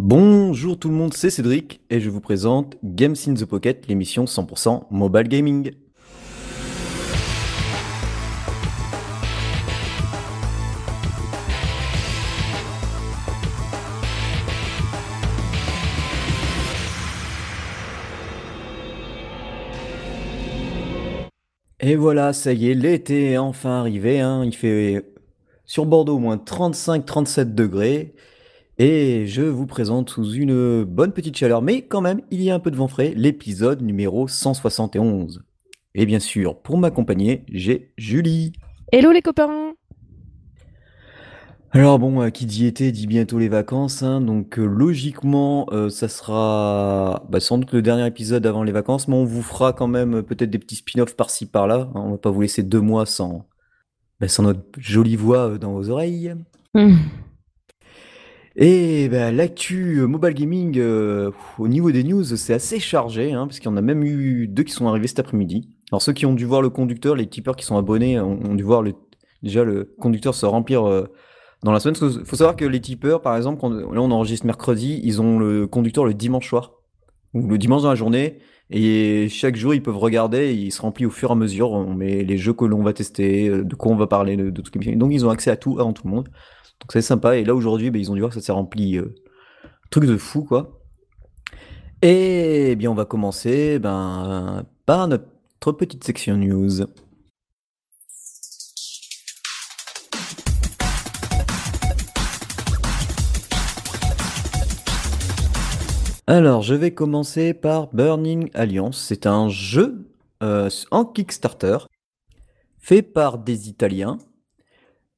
Bonjour tout le monde, c'est Cédric et je vous présente Games in the Pocket, l'émission 100% mobile gaming. Et voilà, ça y est, l'été est enfin arrivé, hein. il fait sur Bordeaux au moins 35-37 degrés. Et je vous présente sous une bonne petite chaleur, mais quand même, il y a un peu de vent frais, l'épisode numéro 171. Et bien sûr, pour m'accompagner, j'ai Julie. Hello les copains Alors bon, euh, qui dit été dit bientôt les vacances, hein, donc euh, logiquement, euh, ça sera bah, sans doute le dernier épisode avant les vacances, mais on vous fera quand même peut-être des petits spin-offs par-ci par-là. hein, on va pas vous laisser deux mois sans, bah, sans notre jolie voix dans vos oreilles. Hmm. Et bah, l'actu euh, mobile gaming euh, au niveau des news, c'est assez chargé, hein, parce qu'il y en a même eu deux qui sont arrivés cet après-midi. Alors ceux qui ont dû voir le conducteur, les tipeurs qui sont abonnés, ont, ont dû voir le, déjà le conducteur se remplir euh, dans la semaine. Parce faut savoir que les tipeurs, par exemple, quand, là on enregistre mercredi, ils ont le conducteur le dimanche soir, ou le dimanche dans la journée, et chaque jour ils peuvent regarder, et il se remplit au fur et à mesure. On met les jeux que l'on va tester, euh, de quoi on va parler, de, de tout. Donc ils ont accès à tout avant tout le monde. Donc c'est sympa. Et là aujourd'hui, ben, ils ont dû voir que ça s'est rempli. euh, truc de fou, quoi. Et bien, on va commencer ben, par notre petite section news. Alors, je vais commencer par Burning Alliance. C'est un jeu euh, en Kickstarter fait par des Italiens.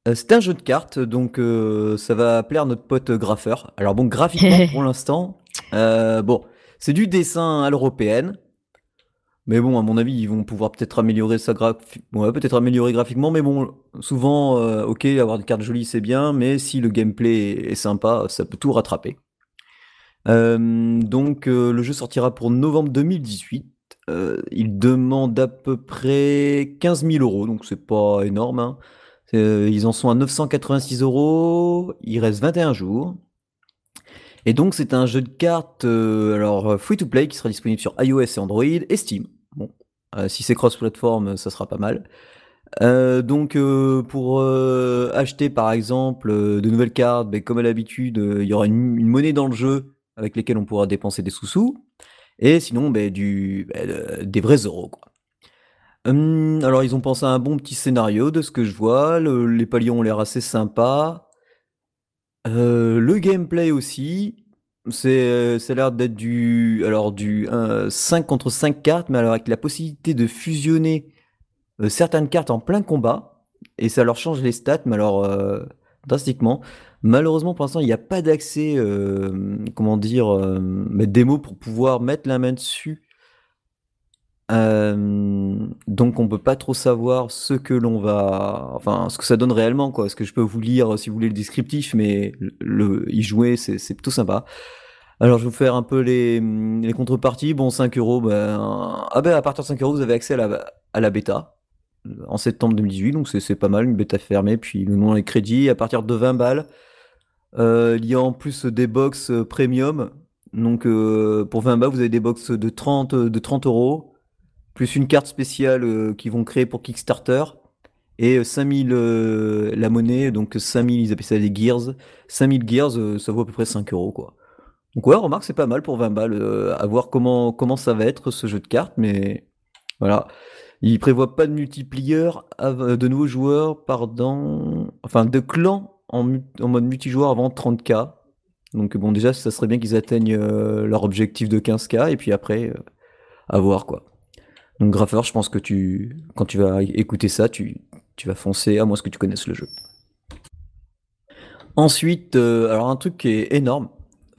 Euh, c'est un jeu de cartes, donc euh, ça va plaire à notre pote graffeur. Alors bon, graphiquement pour l'instant, euh, bon, c'est du dessin à l'européenne, mais bon, à mon avis, ils vont pouvoir peut-être améliorer ça graphi- ouais, peut-être améliorer graphiquement, mais bon, souvent, ok, avoir des cartes jolies c'est bien, mais si le gameplay est, sympa, ça peut tout rattraper. Donc le jeu sortira pour novembre 2018. Euh, il demande à peu près 15 000 euros, donc c'est pas énorme. hein. Euh, ils en sont à 986 euros. Il reste 21 jours. Et donc, c'est un jeu de cartes, euh, alors free to play, qui sera disponible sur iOS et Android et Steam. Bon, euh, si c'est cross-platform, ça sera pas mal. Euh, donc, euh, pour euh, acheter par exemple euh, de nouvelles cartes, ben, comme à l'habitude, euh, il y aura une, une monnaie dans le jeu avec lesquelles on pourra dépenser des sous-sous. Et sinon, ben, du, ben, de- des vrais euros, quoi. Hum, alors, ils ont pensé à un bon petit scénario de ce que je vois. Le- les paliers ont l'air assez sympas. Euh, le gameplay aussi. C'est, ça a l'air d'être du, alors du euh, 5 contre 5 cartes, mais alors avec la possibilité de fusionner euh, certaines cartes en plein combat. Et ça leur change les stats, mais alors euh, drastiquement. Malheureusement, pour l'instant, il n'y a pas d'accès, euh, comment dire, euh, démo pour pouvoir mettre la main dessus. Euh, donc on peut pas trop savoir ce que l'on va, enfin ce que ça donne réellement quoi. Ce que je peux vous lire si vous voulez le descriptif, mais le, y jouer c'est plutôt sympa. Alors je vais vous faire un peu les, contreparties. Bon 5 euros, ben ah ben à partir de 5 euros vous avez accès à la à la bêta euh, en septembre 2018, donc c'est pas mal une bêta fermée. Puis le nom est crédit à partir de 20 balles. Euh, il y a en plus des box euh, premium. Donc euh, pour 20 balles vous avez des box de 30 de 30 euros plus une carte spéciale euh, qu'ils vont créer pour Kickstarter, et euh, 5000 euh, la monnaie, donc 5000, ils appellent ça des gears. 5000 gears, euh, ça vaut à peu près 5 euros, quoi. Donc ouais, remarque, c'est pas mal pour 20 balles, euh, à voir comment, comment ça va être ce jeu de cartes, mais voilà. Il prévoit pas de multiplier, de nouveaux joueurs, pardon, enfin de clans en, en mode multijoueur avant 30k. Donc bon, déjà, ça serait bien qu'ils atteignent euh, leur objectif de 15k, et puis après, euh, à voir, quoi. Donc graffeur, je pense que tu, quand tu vas écouter ça, tu, tu vas foncer, à moins que tu connaisses le jeu. Ensuite, euh, alors un truc qui est énorme.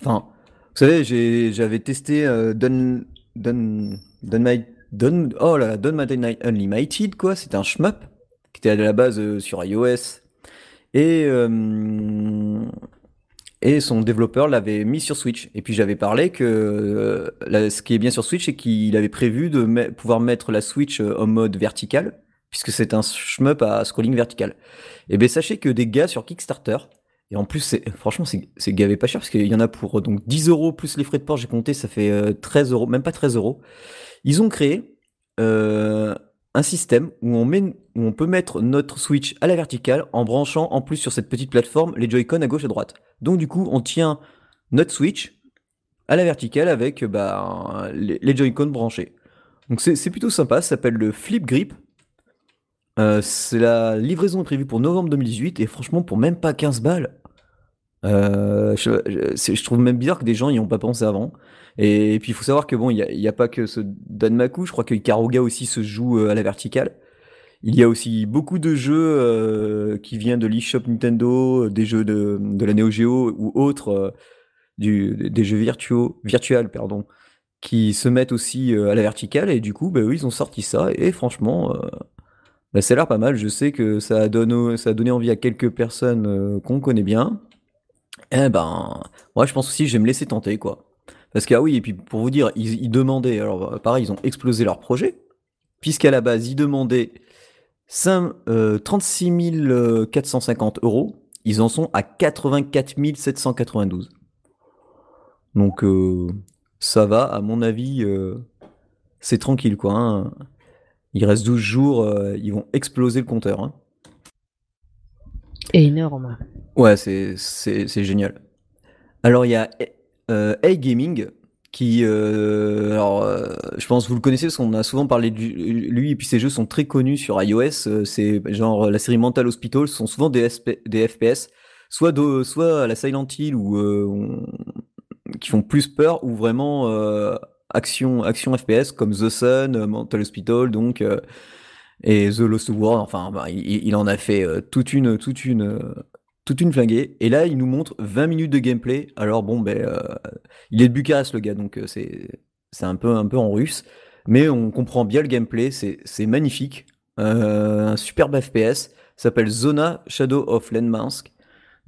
Enfin, vous savez, j'avais testé euh, Dun, oh là Unlimited, quoi. C'était un shmup qui était à la base euh, sur iOS. Et, euh, et son développeur l'avait mis sur Switch. Et puis j'avais parlé que euh, là, ce qui est bien sur Switch, c'est qu'il avait prévu de pouvoir mettre la Switch euh, en mode vertical, puisque c'est un shmup à scrolling vertical. Et bien sachez que des gars sur Kickstarter Et en plus, franchement, c'est gavé pas cher parce qu'il y en a pour donc 10 euros plus les frais de port, j'ai compté, ça fait 13 euros, même pas 13 euros. Ils ont créé un système où on, peut mettre notre Switch à la verticale en branchant en plus sur cette petite plateforme les Joy-Con à gauche et à droite. Donc du coup, on tient notre Switch à la verticale avec bah, les, Joy-Con branchés. Donc c'est plutôt sympa, ça s'appelle le Flip Grip. Euh, c'est la livraison prévue pour novembre 2018 et franchement pour même pas 15 balles. Euh, je, trouve même bizarre que des gens n'y ont pas pensé avant. Et, puis il faut savoir que bon, il n'y a, pas que ce Danmaku, je crois que Ikaruga aussi se joue euh, à la verticale. Il y a aussi beaucoup de jeux qui viennent de l'eShop Nintendo, des jeux de, de la Neo Geo ou autres des jeux virtuels, pardon, qui se mettent aussi euh, à la verticale, et du coup, bah, ils ont sorti ça, et franchement, euh, bah, ça a l'air pas mal. Je sais que ça a donné, envie à quelques personnes euh, qu'on connaît bien. Eh ben, moi, je pense aussi, je vais me laisser tenter, quoi. Parce que, ah oui, et puis pour vous dire, ils, demandaient, alors pareil, ils ont explosé leur projet, puisqu'à la base, ils demandaient 5, 36 450 euros, ils en sont à 84 792. Donc euh, ça va, à mon avis, euh, c'est tranquille quoi. Hein. Il reste 12 jours, euh, ils vont exploser le compteur. Hein. Énorme. Ouais, c'est, génial. Alors il y a A-Gaming qui, alors je pense que vous le connaissez parce qu'on a souvent parlé de lui et puis ses jeux sont très connus sur iOS. c'est genre la série Mental Hospital, sont souvent des, FPS, soit, de, soit à la Silent Hill on, qui font plus peur ou vraiment euh, action, action FPS comme The Sun, euh, Mental Hospital, donc euh, et The Lost World. Enfin, bah, il, en a fait toute une, toute une, toute une flinguée. Et là, il nous montre 20 minutes de gameplay. Alors bon, ben, il est de Bucarest le gars, donc c'est, c'est un peu, un peu en russe, mais on comprend bien le gameplay. C'est, magnifique, un superbe FPS. S'appelle Zona Shadow of Landmask.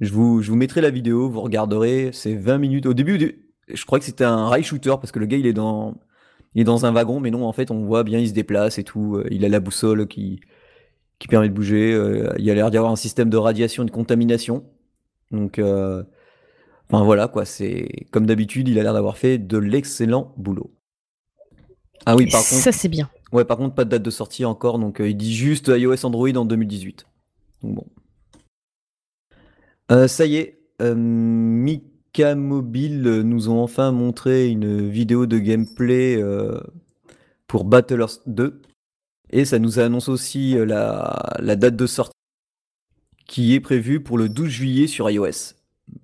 Je vous, je vous mettrai la vidéo, vous regarderez, c'est 20 minutes. Au début, je crois que c'était un rail shooter parce que le gars il est dans, il est dans un wagon, mais non, en fait, on voit bien, il se déplace et tout. Euh, il a la boussole qui, qui permet de bouger. Euh, il a l'air d'y avoir un système de radiation et de contamination. Donc, euh, enfin voilà quoi, c'est comme d'habitude, il a l'air d'avoir fait de l'excellent boulot. Ah oui, par contre. Ça, c'est bien. Ouais, par contre, pas de date de sortie encore, donc il dit juste iOS Android en 2018. Donc bon. Euh, ça y est, euh, Mika Mobile nous ont enfin montré une vidéo de gameplay euh, pour Battlers 2 et ça nous annonce aussi la, date de sortie qui est prévue pour le 12 juillet sur iOS.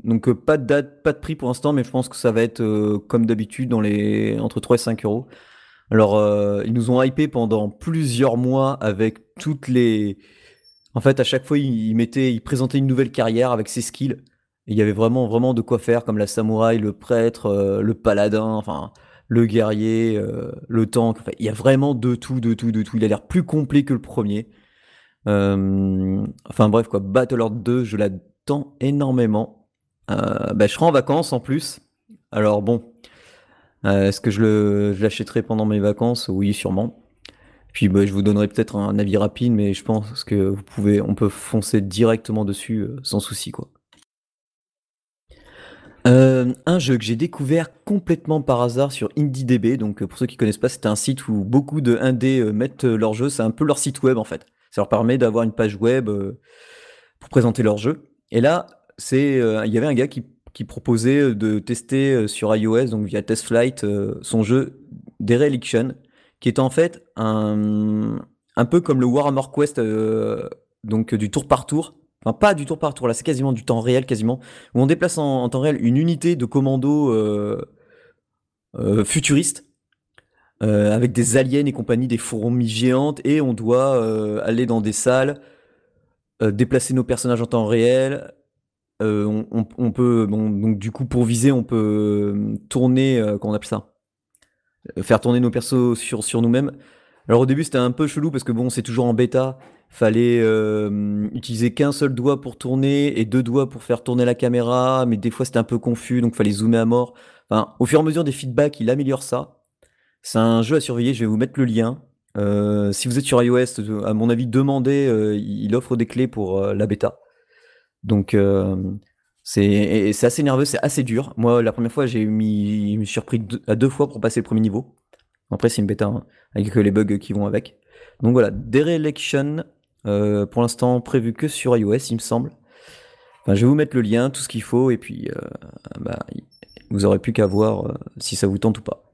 Donc pas de date, pas de prix pour l'instant, mais je pense que ça va être comme d'habitude dans les entre 3 et 5 euros. Alors ils nous ont hypé pendant plusieurs mois avec toutes les en fait, à chaque fois, il, mettait, il présentait une nouvelle carrière avec ses skills. il y avait vraiment, vraiment de quoi faire, comme la samouraï, le prêtre, euh, le paladin, enfin, le guerrier, euh, le tank. il y a vraiment de tout, de tout, de tout. Il a l'air plus complet que le premier. Euh, enfin bref, quoi. Battlelord 2, je l'attends énormément. Bah, je serai en vacances en plus. Alors bon, est-ce que je l'achèterai pendant mes vacances? Oui, sûrement. Puis bah, je vous donnerai peut-être un avis rapide, mais je pense que vous pouvez, on peut foncer directement dessus euh, sans souci quoi. Euh, un jeu que j'ai découvert complètement par hasard sur IndieDB, donc euh, pour ceux qui connaissent pas, c'est un site où beaucoup de indés mettent leurs jeux, c'est un peu leur site web en fait. Ça leur permet d'avoir une page web pour présenter leurs jeux. Et là, c'est, il y avait un gars qui, proposait de tester sur iOS, donc via TestFlight, son jeu Dereliction qui est en fait un, un peu comme le Warhammer Quest, euh, donc du tour par tour. Enfin, pas du tour par tour, là c'est quasiment du temps réel, quasiment. Où on déplace en, temps réel une unité de commando euh, euh, futuriste. avec des aliens et compagnie, des fourmis géantes, et on doit aller dans des salles, déplacer nos personnages en temps réel, on, peut, donc du coup, pour viser, on peut tourner, comment on appelle ça? Euh, faire tourner nos persos sur nous-mêmes. Alors au début c'était un peu chelou parce que bon c'est toujours en bêta, fallait euh, utiliser qu'un seul doigt pour tourner et deux doigts pour faire tourner la caméra, mais des fois c'était un peu confus donc fallait zoomer à mort. Au fur et à mesure des feedbacks, il améliore ça. C'est un jeu à surveiller, je vais vous mettre le lien. Euh, si vous êtes sur iOS, à mon avis, demandez, il offre des clés pour la bêta. Donc C'est assez nerveux, c'est assez dur. Moi, la première fois, j'ai mis, je me suis surpris à deux fois pour passer le premier niveau. Après, c'est une bêta hein, avec les bugs qui vont avec. Donc voilà, Dereliction, euh, pour l'instant prévu que sur iOS, il me semble. Je vais vous mettre le lien, tout ce qu'il faut, et puis euh, bah, vous aurez plus qu'à voir euh, si ça vous tente ou pas.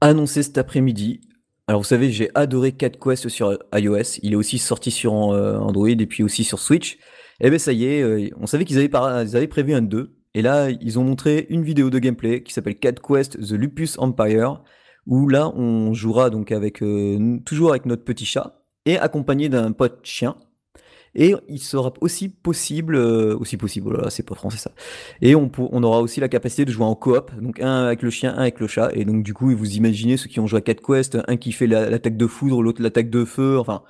Annoncé cet après-midi. Alors vous savez, j'ai adoré Cat Quest sur iOS. Il est aussi sorti sur Android et puis aussi sur Switch. Et eh bien ça y est, on savait qu'ils avaient, avaient, prévu un 2. Et là, ils ont montré une vidéo de gameplay qui s'appelle Cat Quest The Lupus Empire où là on jouera donc avec euh, toujours avec notre petit chat et accompagné d'un pote chien. Et il sera aussi possible, euh, aussi possible, oh c'est pas français ça. Et on, on aura aussi la capacité de jouer en coop, donc un avec le chien, un avec le chat. Et donc du coup, vous imaginez ceux qui ont joué à 4 Quest, un qui fait l'attaque de foudre, l'autre l'attaque de feu, enfin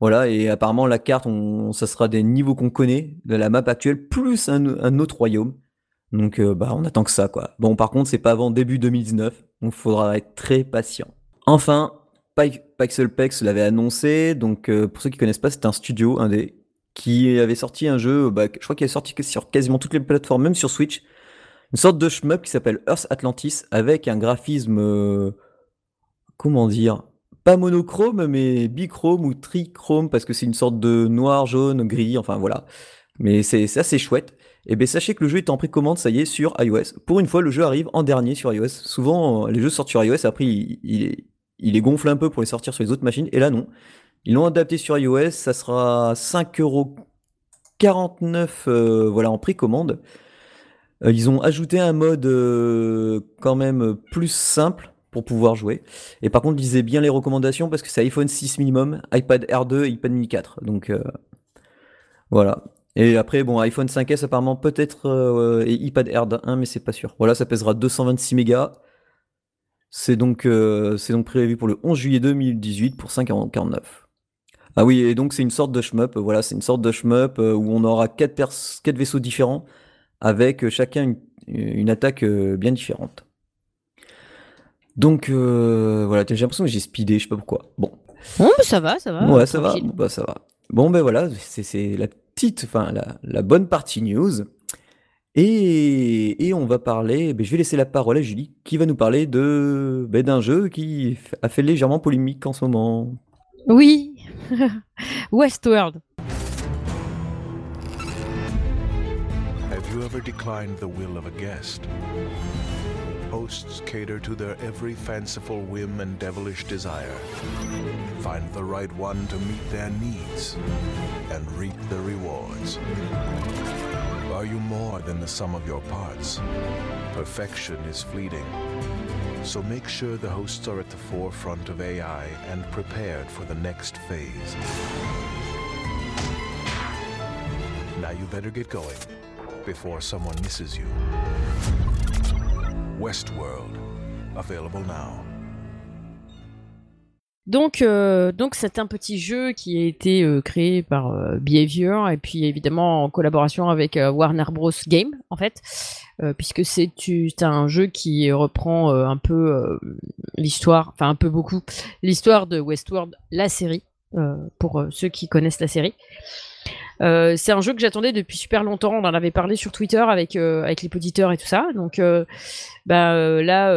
voilà. Et apparemment la carte, on, ça sera des niveaux qu'on connaît de la map actuelle, plus un, un autre royaume. Donc euh, bah on attend que ça quoi. Bon par contre c'est pas avant début 2019, donc il faudra être très patient. Enfin, Pixelpex l'avait annoncé, donc euh, pour ceux qui connaissent pas, c'est un studio indé qui avait sorti un jeu, bah, je crois qu'il est sorti sur quasiment toutes les plateformes, même sur Switch, une sorte de shmup qui s'appelle Earth Atlantis avec un graphisme, euh, comment dire, pas monochrome mais bichrome ou trichrome parce que c'est une sorte de noir, jaune, gris, enfin voilà. Mais c'est assez chouette. Et eh bien sachez que le jeu est en précommande, ça y est, sur iOS. Pour une fois, le jeu arrive en dernier sur iOS. Souvent, les jeux sortent sur iOS, après, il, il, il est gonflé un peu pour les sortir sur les autres machines, et là non. Ils l'ont adapté sur iOS, ça sera 5,49€ euh, voilà, en précommande. Euh, ils ont ajouté un mode euh, quand même plus simple pour pouvoir jouer. Et par contre, lisez bien les recommandations parce que c'est iPhone 6 minimum, iPad R2 et iPad mini 4. Donc voilà. Et après, bon, iPhone 5S apparemment peut-être euh, et iPad Air 1, mais c'est pas sûr. Voilà, ça pèsera 226 mégas. C'est donc, euh, c'est donc prévu pour le 11 juillet 2018 pour 5,49. Ah oui, et donc c'est une sorte de shmup. Voilà, c'est une sorte de shmup euh, où on aura quatre, quatre vaisseaux différents avec chacun une, attaque bien différente. Donc voilà, j'ai l'impression que j'ai speedé, je sais pas pourquoi. Bon. Bon, bah, ça va, ça va. Ouais, ça va. Bah, ça va. Bon, ben voilà, c'est la petite, enfin la, bonne partie news. Et, on va parler, ben, je vais laisser la parole à Julie, qui va nous parler de ben, d'un jeu qui a fait légèrement polémique en ce moment. Oui, Westworld. Have you ever declined the will of a guest? Hosts cater to their every fanciful whim and devilish desire. Find the right one to meet their needs and reap the rewards. Are you more than the sum of your parts? Perfection is fleeting. So make sure the hosts are at the forefront of AI and prepared for the next phase. Now you better get going before someone misses you. Westworld, available now. Donc, euh, donc c'est un petit jeu qui a été euh, créé par euh, Behavior et puis évidemment en collaboration avec Warner Bros Game en fait, puisque c'est un jeu qui reprend un peu l'histoire, enfin un peu beaucoup l'histoire de Westworld, la série, pour ceux qui connaissent la série. Euh, c'est un jeu que j'attendais depuis super longtemps. On en avait parlé sur Twitter avec euh, avec les auditeurs et tout ça. Donc euh, bah là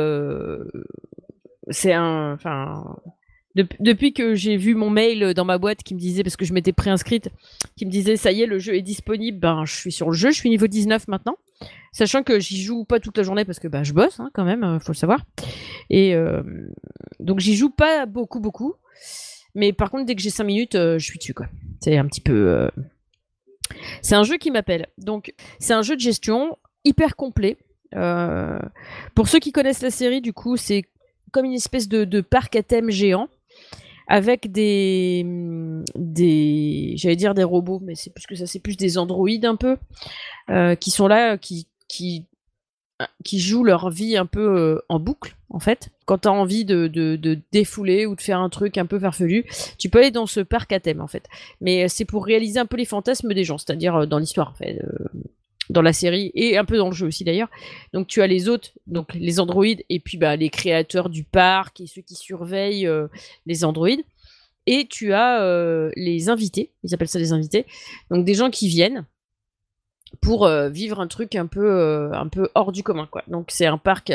c'est un depuis que j'ai vu mon mail dans ma boîte qui me disait, parce que je m'étais préinscrite, qui me disait ça y est, le jeu est disponible, ben je suis sur le jeu, je suis niveau 19 maintenant. Sachant que j'y joue pas toute la journée parce que ben, je bosse hein, quand même, faut le savoir. Et donc j'y joue pas beaucoup, beaucoup. Mais par contre, dès que j'ai 5 minutes, je suis dessus quoi. C'est un petit peu. C'est un jeu qui m'appelle. Donc, c'est un jeu de gestion hyper complet. Euh, pour ceux qui connaissent la série, du coup, c'est comme une espèce de, parc à thème géant avec des, des j'allais dire des robots, mais c'est plus que ça, c'est plus des androïdes un peu euh, qui sont là, qui, qui qui jouent leur vie un peu euh, en boucle, en fait. Quand tu as envie de, défouler ou de faire un truc un peu farfelu, tu peux aller dans ce parc à thème, en fait. Mais euh, c'est pour réaliser un peu les fantasmes des gens, c'est-à-dire euh, dans l'histoire, en fait, dans la série et un peu dans le jeu aussi d'ailleurs. Donc tu as les autres, donc les androïdes et puis bah, les créateurs du parc et ceux qui surveillent les androïdes. Et tu as les invités, ils appellent ça des invités, donc des gens qui viennent pour vivre un truc un peu, un peu hors du commun. Quoi. Donc c'est un parc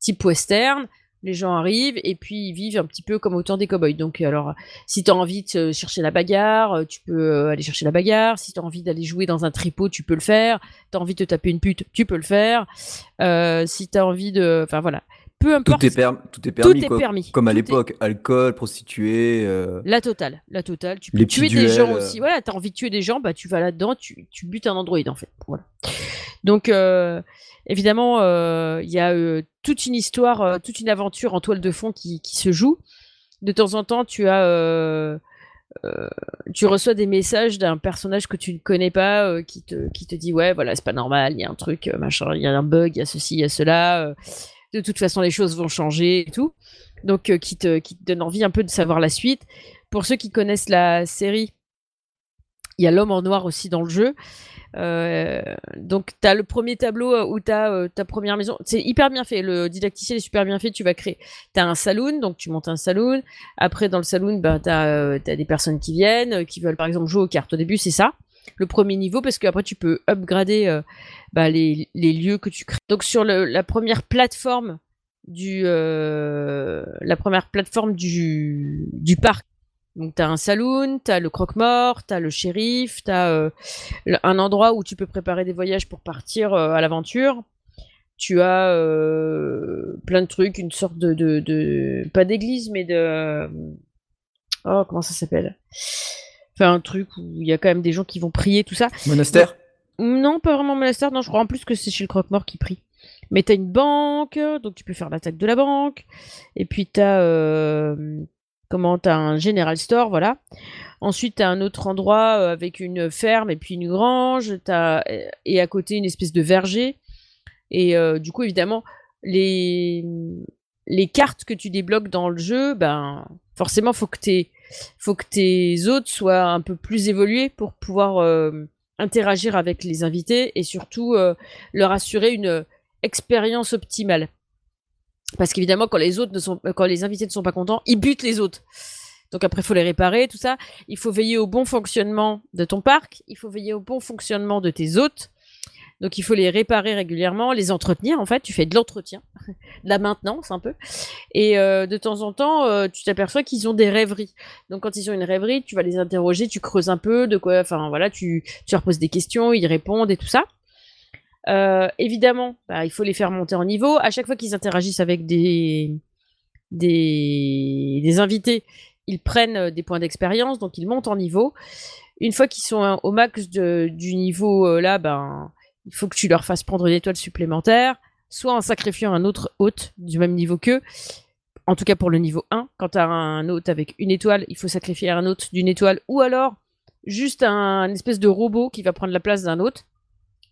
type western les gens arrivent et puis ils vivent un petit peu comme au temps des cowboys. Donc, alors, si tu as envie de chercher la bagarre, euh, tu peux euh, aller chercher la bagarre. Si tu as envie d'aller jouer dans un tripot, tu peux le faire. Tu as envie de te taper une pute, tu peux le faire. Euh, si tu as envie de. Enfin, voilà. Peu importe. Tout est, tout est permis. Tout est permis. Comme à l'époque, alcool, prostituée. La totale. La totale. Tu peux tuer des gens aussi. Voilà, tu as envie de tuer des gens, bah, tu vas là-dedans, tu, tu butes un androïde en fait. Voilà. Donc, évidemment, euh, il y a euh, toute une histoire, euh, toute une aventure en toile de fond qui, se joue. De temps en temps, tu as, tu reçois des messages d'un personnage que tu ne connais pas, qui te, qui te dit ouais, voilà, c'est pas normal, il y a un truc, machin, il y a un bug, il y a ceci, il y a cela. De toute façon, les choses vont changer et tout. Donc, qui te, qui donne envie un peu de savoir la suite. Pour ceux qui connaissent la série, il y a l'homme en noir aussi dans le jeu. Euh, donc, tu as le premier tableau euh, où tu as euh, ta première maison. C'est hyper bien fait. Le didacticiel est super bien fait. Tu vas créer. Tu as un saloon, donc tu montes un saloon. Après, dans le saloon, ben, tu as, des personnes qui viennent, qui veulent par exemple jouer aux cartes. Au début, c'est ça. Le premier niveau, parce qu'après, tu peux upgrader bah, les, lieux que tu crées. Donc, sur la première plateforme plateforme du, parc, donc, tu as un saloon, tu as le croque-mort, tu as le shérif, tu as euh, un endroit où tu peux préparer des voyages pour partir euh, à l'aventure. Tu as euh, plein de trucs, une sorte de, pas d'église, mais de. Oh, comment ça s'appelle? Enfin, un truc où il y a quand même des gens qui vont prier, tout ça. Monastère Non, pas vraiment monastère, non, je crois en plus que c'est chez le croque-mort qui prie. Mais tu as une banque, donc tu peux faire l'attaque de la banque. Et puis tu as comment tu as un general store, voilà. Ensuite, tu as un autre endroit euh, avec une ferme et puis une grange, as, et à côté une espèce de verger. Et euh, du coup, évidemment, les, les cartes que tu débloques dans le jeu, ben forcément, faut que tes, faut que tes hôtes soient un peu plus évolués pour pouvoir euh, interagir avec les invités et surtout leur assurer une expérience optimale. Parce qu'évidemment, quand les autres ne sont, quand les invités ne sont pas contents, ils butent les autres. Donc après, il faut les réparer, tout ça. Il faut veiller au bon fonctionnement de ton parc. Il faut veiller au bon fonctionnement de tes hôtes. Donc il faut les réparer régulièrement, les entretenir. En fait, tu fais de l'entretien, de la maintenance un peu. Et euh, de temps en temps, euh, tu t'aperçois qu'ils ont des rêveries. Donc quand ils ont une rêverie, tu vas les interroger, tu creuses un peu de quoi. Enfin voilà, tu, leur poses des questions, ils répondent et tout ça. Euh, évidemment, bah, il faut les faire monter en niveau. À chaque fois qu'ils interagissent avec des, des, invités, ils prennent des points d'expérience, donc ils montent en niveau. Une fois qu'ils sont au max du niveau là, ben, il faut que tu leur fasses prendre une étoile supplémentaire, soit en sacrifiant un autre hôte du même niveau qu'eux. En tout cas pour le niveau 1, quand tu as un hôte avec une étoile, il faut sacrifier un hôte d'une étoile, ou alors juste un espèce de robot qui va prendre la place d'un hôte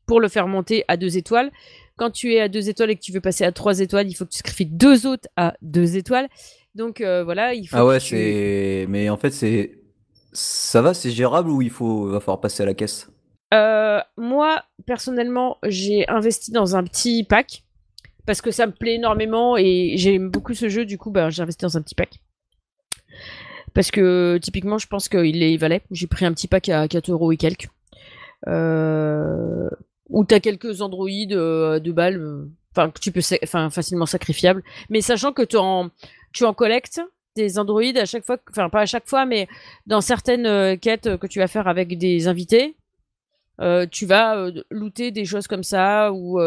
pour le faire monter à deux étoiles. Quand tu es à deux étoiles et que tu veux passer à trois étoiles, il faut que tu sacrifies deux autres à deux étoiles. Donc euh, voilà, il faut. Ah ouais, c'est. Mais en fait, c'est. Ça va, c'est gérable ou il faut va falloir passer à la caisse? Euh, Moi, personnellement, j'ai investi dans un petit pack parce que ça me plaît énormément et j'aime beaucoup ce jeu. Du coup, bah, j'ai investi dans un petit pack. Parce que typiquement, je pense qu'il les valait. J'ai pris un petit pack à 4 euros et quelques. Euh, où tu as quelques androïdes euh, de balles, euh, enfin que tu peux, facilement sacrifiables. Mais sachant que tu en, tu en collectes des androïdes à chaque fois, enfin pas à chaque fois, mais dans certaines quêtes que tu vas faire avec des invités, tu vas looter des choses comme ça ou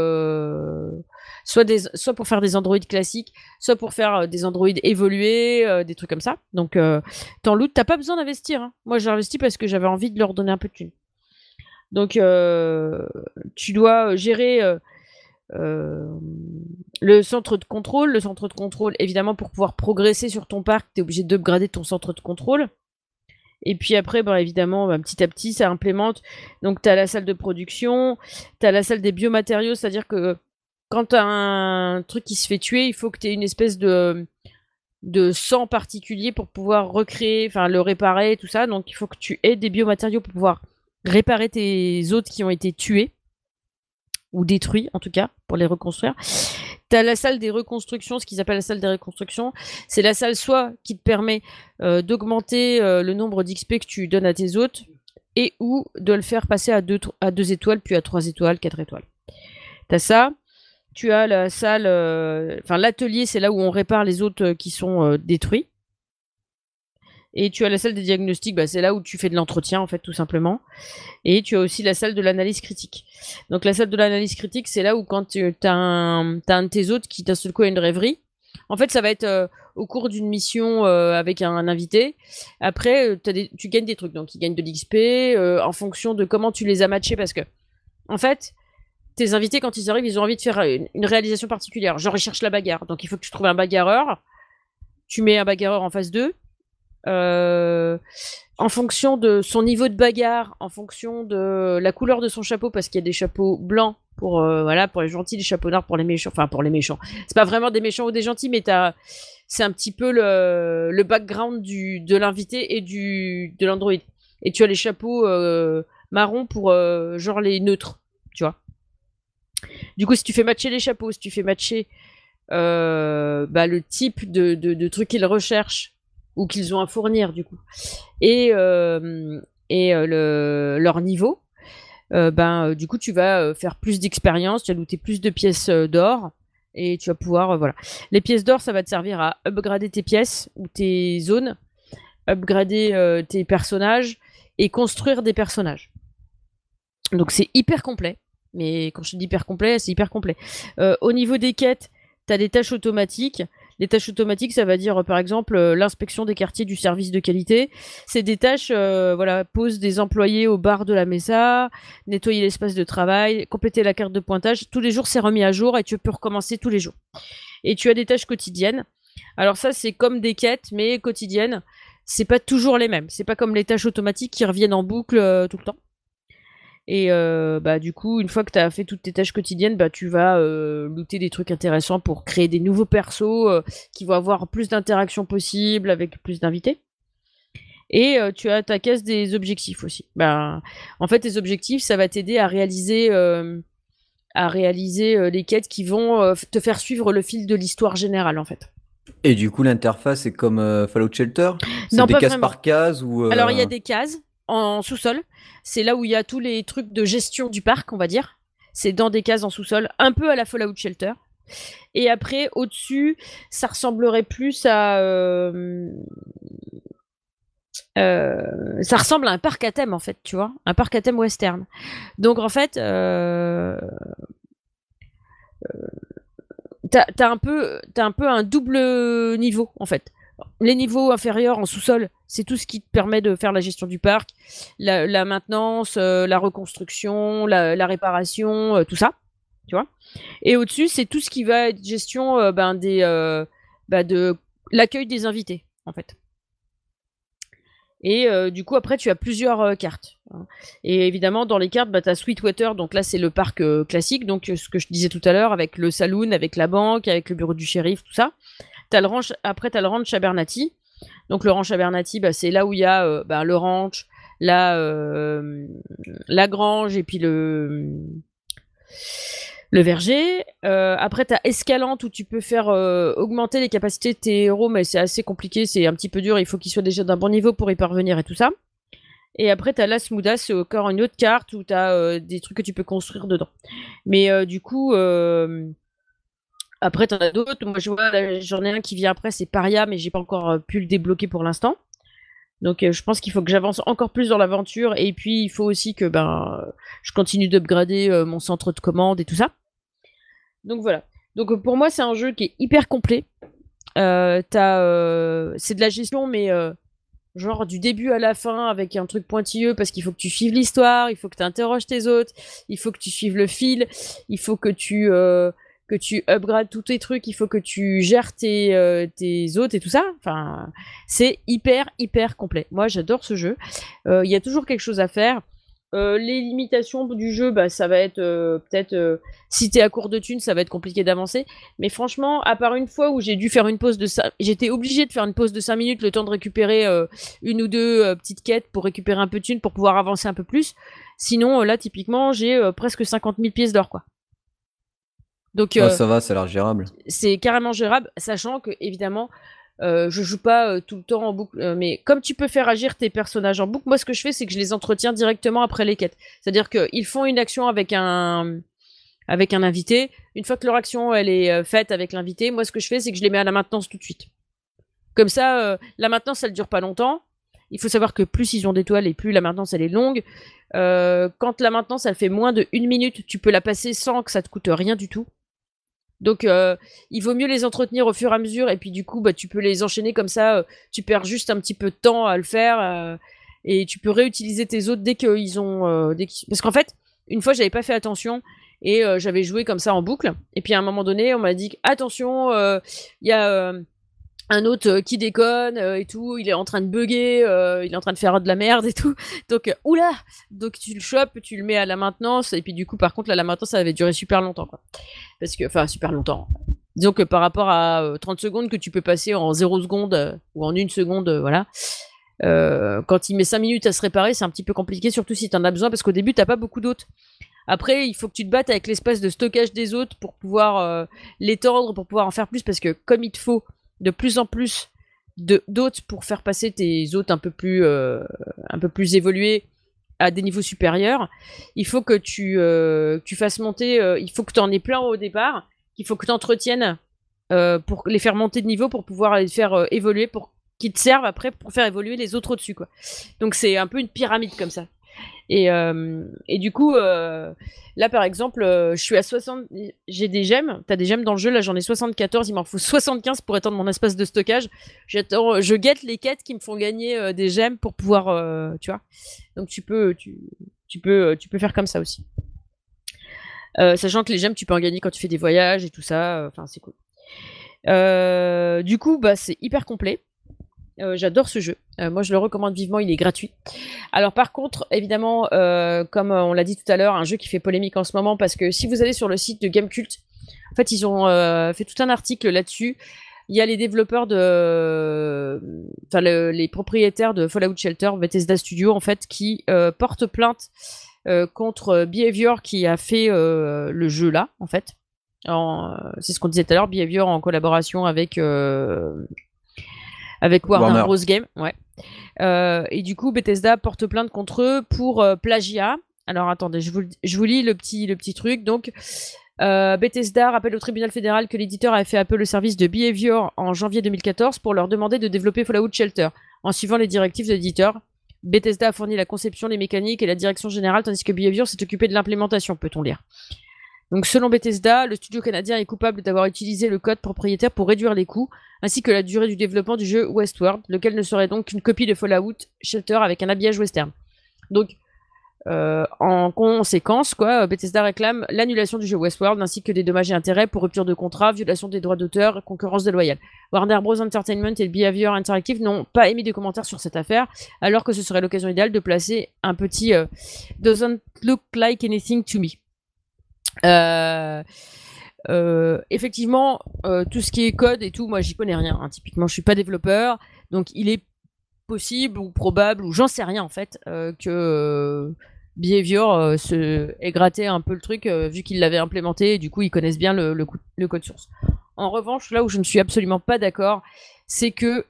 soit des, soit pour faire des androïdes classiques, soit pour faire des androïdes évolués, des trucs comme ça. Donc euh, t'en loot, t'as pas besoin d'investir. Hein. Moi j'ai investi parce que j'avais envie de leur donner un peu de thunes. Donc, euh, tu dois gérer euh, euh, le centre de contrôle. Le centre de contrôle, évidemment, pour pouvoir progresser sur ton parc, tu es obligé d'upgrader ton centre de contrôle. Et puis après, bah, évidemment, bah, petit à petit, ça implémente. Donc, tu as la salle de production, tu as la salle des biomatériaux, c'est-à-dire que quand tu as un truc qui se fait tuer, il faut que tu aies une espèce de, de sang particulier pour pouvoir recréer, enfin, le réparer, tout ça. Donc, il faut que tu aies des biomatériaux pour pouvoir réparer tes hôtes qui ont été tués ou détruits en tout cas pour les reconstruire. Tu as la salle des reconstructions, ce qu'ils appellent la salle des reconstructions. C'est la salle soit qui te permet euh, d'augmenter euh, le nombre d'XP que tu donnes à tes hôtes et ou de le faire passer à deux, étoiles, puis à trois étoiles, quatre étoiles. T'as ça. Tu as la salle, euh, enfin l'atelier, c'est là où on répare les euh, qui sont détruits. Et tu as la salle des diagnostics, bah, c'est là où tu fais de l'entretien, en fait, tout simplement. Et tu as aussi la salle de l'analyse critique. Donc, la salle de l'analyse critique, c'est là où quand tu as un, de tes autres qui d'un seul coup a une rêverie, en fait, ça va être au cours d'une mission avec un, invité. Après, tu gagnes des trucs. Donc, ils gagnent de l'XP en fonction de comment tu les as matchés. Parce que, en fait, tes invités, quand ils arrivent, ils ont envie de faire une, réalisation particulière. Genre, ils cherchent la bagarre. Donc, il faut que tu trouves un bagarreur. Tu mets un bagarreur en face d'eux. Euh, en fonction de son niveau de bagarre, en fonction de la couleur de son chapeau, parce qu'il y a des chapeaux blancs pour euh, les gentils, des chapeaux noirs pour les méchants. Enfin, pour les méchants. C'est pas vraiment des méchants ou des gentils, mais c'est un petit peu le, background du, de l'invité et de l'android. Et tu as les chapeaux euh, marrons pour genre les neutres, tu vois. Du coup, si tu fais matcher les chapeaux, si tu fais matcher bah, le type de, trucs qu'ils recherchent ou qu'ils ont à fournir, du coup, et, euh, et euh, le, leur niveau, ben, du coup, tu vas faire plus d'expérience, tu vas looter plus de pièces d'or et tu vas pouvoir, voilà. Les pièces d'or, ça va te servir à upgrader tes pièces ou tes zones, upgrader tes personnages et construire des personnages. Donc c'est hyper complet. Mais quand je dis hyper complet, c'est hyper complet. Euh, au niveau des quêtes, tu as des tâches automatiques. Les tâches automatiques, ça va dire par exemple euh, l'inspection des quartiers du service de qualité. C'est des tâches, euh, voilà, pose des employés au bar de la mesa, nettoyer l'espace de travail, compléter la carte de pointage. Tous les jours, c'est remis à jour et tu peux recommencer tous les jours. Et tu as des tâches quotidiennes. Alors ça, c'est comme des quêtes, mais quotidiennes. C'est pas toujours les mêmes. C'est pas comme les tâches automatiques qui reviennent en boucle tout le temps. Et euh, bah du coup, une fois que tu as fait toutes tes tâches quotidiennes, bah tu vas euh, looter des trucs intéressants pour créer des nouveaux persos euh, qui vont avoir plus d'interactions possibles avec plus d'invités. Et euh, tu as ta caisse des objectifs aussi. Bah, en fait, tes objectifs, ça va t'aider à réaliser à réaliser les quêtes qui vont te faire suivre le fil de l'histoire générale en fait. Et du coup, l'interface est comme Fallout Shelter? C'est des cases par case ou Alors, il y a des cases en sous-sol. C'est là où il y a tous les trucs de gestion du parc, on va dire. C'est dans des cases en sous-sol, un peu à la Fallout Shelter. Et après, au-dessus, ça ressemblerait plus à. Euh, euh, ça ressemble à un parc à thème, en fait, tu vois. Un parc à thème western. Donc, en fait. Euh, t'as un peu un peu un double niveau en fait les niveaux inférieurs en sous-sol, c'est tout ce qui te permet de faire la gestion du parc, la, maintenance, euh, la reconstruction, la, réparation, euh, tout ça, tu vois. Et au-dessus, c'est tout ce qui va être gestion euh, ben, des, ben, de l'accueil des invités, en fait. Et du coup, après, tu as plusieurs cartes. Hein. Et évidemment, dans les cartes, bah, tu as Sweetwater, donc là, c'est le parc classique, donc ce que je disais tout à l'heure, avec le saloon, avec la banque, avec le bureau du shérif, tout ça. Le ranch, après, tu as le ranch Abernathy. Donc, le ranch Abernathy, bah, c'est là où il y a euh, bah, le ranch, la, euh, la grange et puis le, le verger. Euh, après, tu as Escalante où tu peux faire augmenter les capacités de tes héros, mais c'est assez compliqué, c'est un petit peu dur. Il faut qu'ils soient déjà d'un bon niveau pour y parvenir et tout ça. Et après, tu as Las Mudas, c'est encore une autre carte où tu as des trucs que tu peux construire dedans. Mais du coup, après, t'en as d'autres. Moi, vois, j'en ai un qui vient après, c'est Paria, mais j'ai pas encore euh, pu le débloquer pour l'instant. Donc, euh, je pense qu'il faut que j'avance encore plus dans l'aventure. Et puis, il faut aussi que ben, je continue d'upgrader euh, mon centre de commande et tout ça. Donc, voilà. Donc, pour moi, c'est un jeu qui est hyper complet. Euh, c'est de la gestion, mais genre du début à la fin avec un truc pointilleux parce qu'il faut que tu suives l'histoire, il faut que tu interroges tes autres, il faut que tu suives le fil, il faut que tu que tu upgrades tous tes trucs, il faut que tu gères tes, euh, tes hôtes et tout ça. Enfin, c'est hyper, hyper complet. Moi, j'adore ce jeu. Euh, il y a toujours quelque chose à faire. Euh, les limitations du jeu, bah, ça va être peut-être si t'es à court de thunes, ça va être compliqué d'avancer. Mais franchement, à part une fois où j'ai dû faire une pause de ça, j'étais obligé de faire une pause de 5 minutes, le temps de récupérer une ou deux petites quêtes pour récupérer un peu de thunes pour pouvoir avancer un peu plus. Sinon, là, typiquement, j'ai presque 50 000 pièces d'or, quoi. Donc, euh, ça va, ça a l'air gérable. C'est carrément gérable, sachant que, évidemment, Euh, je joue pas euh, tout le temps en boucle, euh, mais comme tu peux faire agir tes personnages en boucle, moi ce que je fais c'est que je les entretiens directement après les quêtes. C'est-à-dire qu'ils font une action avec un avec un invité. Une fois que leur action elle est faite avec l'invité, moi ce que je fais c'est que je les mets à la maintenance tout de suite. Comme ça, la maintenance elle dure pas longtemps. Il faut savoir que plus ils ont d'étoiles et plus la maintenance elle est longue. quand la maintenance elle fait moins de une minute, tu peux la passer sans que ça te coûte rien du tout. Donc, euh, il vaut mieux les entretenir au fur et à mesure, et puis du coup, bah, tu peux les enchaîner comme ça. Euh, tu perds juste un petit peu de temps à le faire, euh, et tu peux réutiliser tes autres dès qu'ils ont. Dès Parce qu'en fait, une fois, j'avais pas fait attention, et j'avais joué comme ça en boucle. Et puis à un moment donné, on m'a dit attention, il y a un autre euh, qui déconne euh, et tout, il est en train de bugger, euh, il est en train de faire de la merde et tout. Donc, oula Donc tu le chopes, tu le mets à la maintenance, et puis du coup, par contre, là, la maintenance, ça avait duré super longtemps, quoi. Parce que, enfin, super longtemps. Disons que par rapport à 30 secondes que tu peux passer en 0 secondes ou en 1 seconde, voilà. quand il met 5 minutes à se réparer, c'est un petit peu compliqué, surtout si tu en as besoin, parce qu'au début, t'as pas beaucoup d'autres. Après, il faut que tu te battes avec l'espace de stockage des autres pour pouvoir l'étendre, pour pouvoir en faire plus, parce que comme il te faut de plus en plus d'autres pour faire passer tes hôtes un peu plus, euh, un peu plus évolués à des niveaux supérieurs. Il faut que tu, euh, tu fasses monter, euh, il faut que tu en aies plein au départ, il faut que tu entretiennes pour les faire monter de niveau pour pouvoir les faire évoluer, pour qu'ils te servent après pour faire évoluer les autres au-dessus. Quoi. Donc c'est un peu une pyramide comme ça. Et, euh, et du coup, euh, là par exemple, euh, je suis à 60. J'ai des gemmes. T'as des gemmes dans le jeu. Là, j'en ai 74. Il m'en faut 75 pour étendre mon espace de stockage. J'attends. Je guette les quêtes qui me font gagner des gemmes pour pouvoir. tu vois. Donc tu peux, tu, peux, tu peux faire comme ça aussi. sachant que les gemmes, tu peux en gagner quand tu fais des voyages et tout ça. Enfin, c'est cool. du coup, bah, c'est hyper complet. Euh, j'adore ce jeu. Euh, moi, je le recommande vivement. Il est gratuit. Alors, par contre, évidemment, euh, comme on l'a dit tout à l'heure, un jeu qui fait polémique en ce moment parce que si vous allez sur le site de Gamecult, en fait, ils ont fait tout un article là-dessus. Il y a les développeurs de, enfin, les propriétaires de Fallout Shelter, Bethesda Studio, en fait, qui portent plainte contre Behavior qui a fait le jeu là, en fait. C'est ce qu'on disait tout à l'heure, Behavior en collaboration avec avec Warner, Bros. Game. Ouais. Euh, et du coup, Bethesda porte plainte contre eux pour euh, plagiat. Alors attendez, je vous, je vous lis le petit, le petit truc. Donc, euh, Bethesda rappelle au tribunal fédéral que l'éditeur avait fait appel au service de Behavior en janvier 2014 pour leur demander de développer Fallout Shelter en suivant les directives de l'éditeur. Bethesda a fourni la conception, les mécaniques et la direction générale, tandis que Behavior s'est occupé de l'implémentation, peut-on lire. Donc selon Bethesda, le studio canadien est coupable d'avoir utilisé le code propriétaire pour réduire les coûts, ainsi que la durée du développement du jeu Westworld, lequel ne serait donc qu'une copie de Fallout Shelter avec un habillage western. Donc euh, en conséquence, quoi, Bethesda réclame l'annulation du jeu Westworld ainsi que des dommages et intérêts pour rupture de contrat, violation des droits d'auteur, concurrence déloyale. Warner Bros. Entertainment et Behavior Interactive n'ont pas émis de commentaires sur cette affaire, alors que ce serait l'occasion idéale de placer un petit euh, Doesn't look like anything to me. Euh, euh, effectivement, euh, tout ce qui est code et tout, moi j'y connais rien. Hein. Typiquement, je suis pas développeur, donc il est possible ou probable ou j'en sais rien en fait que Behavior se ait gratté un peu le truc vu qu'il l'avait implémenté et du coup ils connaissent bien le, code source. En revanche, là où je ne suis absolument pas d'accord, c'est que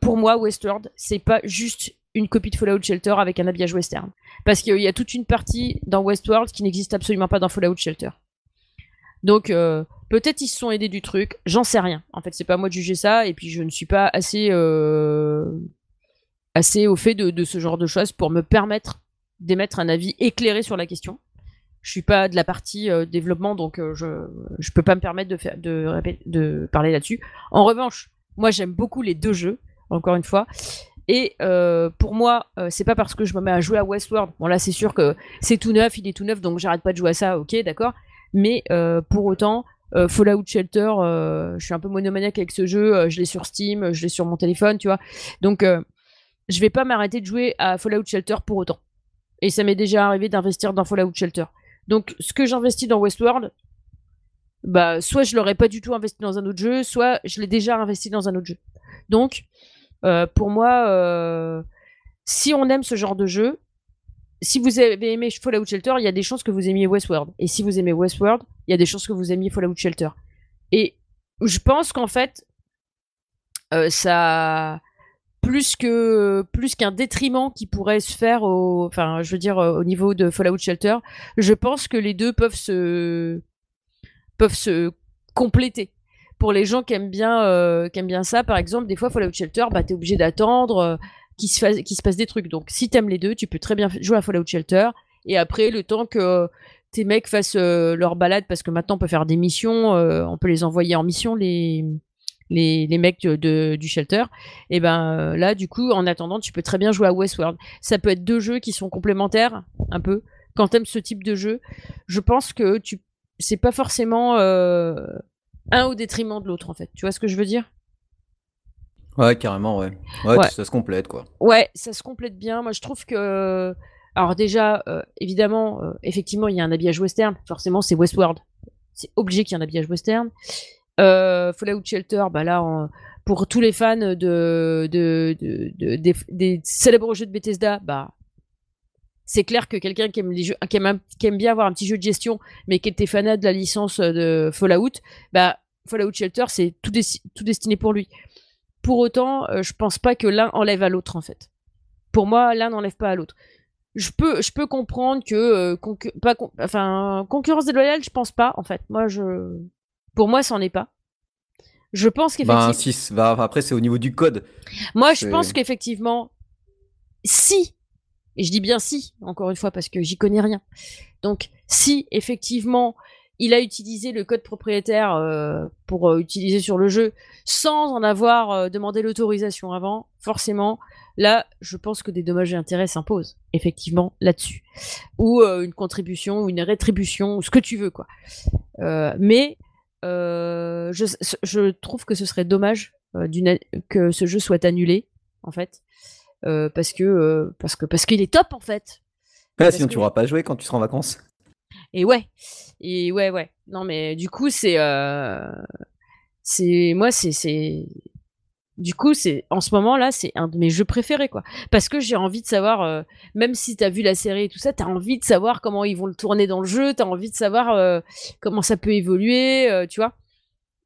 pour moi Westworld c'est pas juste une copie de Fallout Shelter avec un habillage western. Parce qu'il y a toute une partie dans Westworld qui n'existe absolument pas dans Fallout Shelter. Donc euh, peut-être ils se sont aidés du truc, j'en sais rien. En fait, c'est pas moi de juger ça, et puis je ne suis pas assez euh, assez au fait de, ce genre de choses pour me permettre d'émettre un avis éclairé sur la question. Je suis pas de la partie euh, développement, donc je je peux pas me permettre de faire de parler là-dessus. En revanche, moi j'aime beaucoup les deux jeux, encore une fois, et euh, pour moi, euh, c'est pas parce que je me mets à jouer à Westworld. Bon, là, c'est sûr que c'est tout neuf, il est tout neuf, donc j'arrête pas de jouer à ça, ok, d'accord. Mais euh, pour autant, Fallout Shelter, je suis un peu monomaniaque avec ce jeu. je l'ai sur Steam, je l'ai sur mon téléphone, tu vois. Donc, je vais pas m'arrêter de jouer à Fallout Shelter pour autant. Et ça m'est déjà arrivé d'investir dans Fallout Shelter. Donc, ce que j'investis dans Westworld, bah, soit je l'aurais pas du tout investi dans un autre jeu, soit je l'ai déjà investi dans un autre jeu. Donc, euh, pour moi, euh, si on aime ce genre de jeu, si vous avez aimé Fallout Shelter, il y a des chances que vous aimiez Westworld. Et si vous aimez Westworld, il y a des chances que vous aimiez Fallout Shelter. Et je pense qu'en fait, euh, ça plus que plus qu'un détriment qui pourrait se faire au enfin je veux dire au niveau de Fallout Shelter je pense que les deux peuvent se peuvent se compléter pour les gens qui aiment bien euh, qui aiment bien ça par exemple des fois Fallout Shelter bah t'es obligé d'attendre euh, qu'il se se passe des trucs donc si t'aimes les deux tu peux très bien jouer à Fallout Shelter et après le temps que tes mecs fassent euh, leur balade parce que maintenant on peut faire des missions on peut les envoyer en mission les les, les mecs de, du shelter, et ben là, du coup, en attendant, tu peux très bien jouer à Westworld. Ça peut être deux jeux qui sont complémentaires, un peu. Quand t'aimes ce type de jeu, je pense que tu, c'est pas forcément un au détriment de l'autre, en fait. Tu vois ce que je veux dire? Ouais, carrément, ouais. ouais. ça se complète, quoi. Ouais, ça se complète bien. Moi, je trouve que. Alors, déjà, euh, évidemment, effectivement, il y a un habillage western. Forcément, c'est Westworld. C'est obligé qu'il y ait un habillage western. Euh, Fallout Shelter, bah là, pour tous les fans de, de, des, célèbres jeux de Bethesda, bah c'est clair que quelqu'un qui aime les jeux, qui aime, bien avoir un petit jeu de gestion, mais qui était fanat de la licence de Fallout, bah Fallout Shelter, c'est tout, tout destiné pour lui. Pour autant, euh, je pense pas que l'un enlève à l'autre en fait. Pour moi, l'un n'enlève pas à l'autre. Je peux, je peux comprendre que euh, pas, enfin concurrence déloyale, je pense pas en fait. Moi, je pour moi, c'en est pas. Je pense qu'effectivement. Ben, bah, après, c'est au niveau du code. Moi, je pense qu'effectivement, si, et je dis bien si, encore une fois, parce que j'y connais rien. Donc, si effectivement, il a utilisé le code propriétaire euh, pour euh, utiliser sur le jeu sans en avoir euh, demandé l'autorisation avant, forcément, là, je pense que des dommages et intérêts s'imposent, effectivement, là-dessus. Ou une contribution, ou une rétribution, ou ce que tu veux, quoi. mais je, trouve que ce serait dommage que ce jeu soit annulé, en fait, parce que parce que parce qu'il est top en fait. sinon tu n'auras pas joué quand tu seras en vacances. Et ouais, et ouais ouais. Non mais du coup c'est c'est moi c'est du coup, c'est en ce moment-là, c'est un de mes jeux préférés, quoi. Parce que j'ai envie de savoir, euh, même si t'as vu la série et tout ça, t'as envie de savoir comment ils vont le tourner dans le jeu, t'as envie de savoir euh, comment ça peut évoluer, euh, tu vois.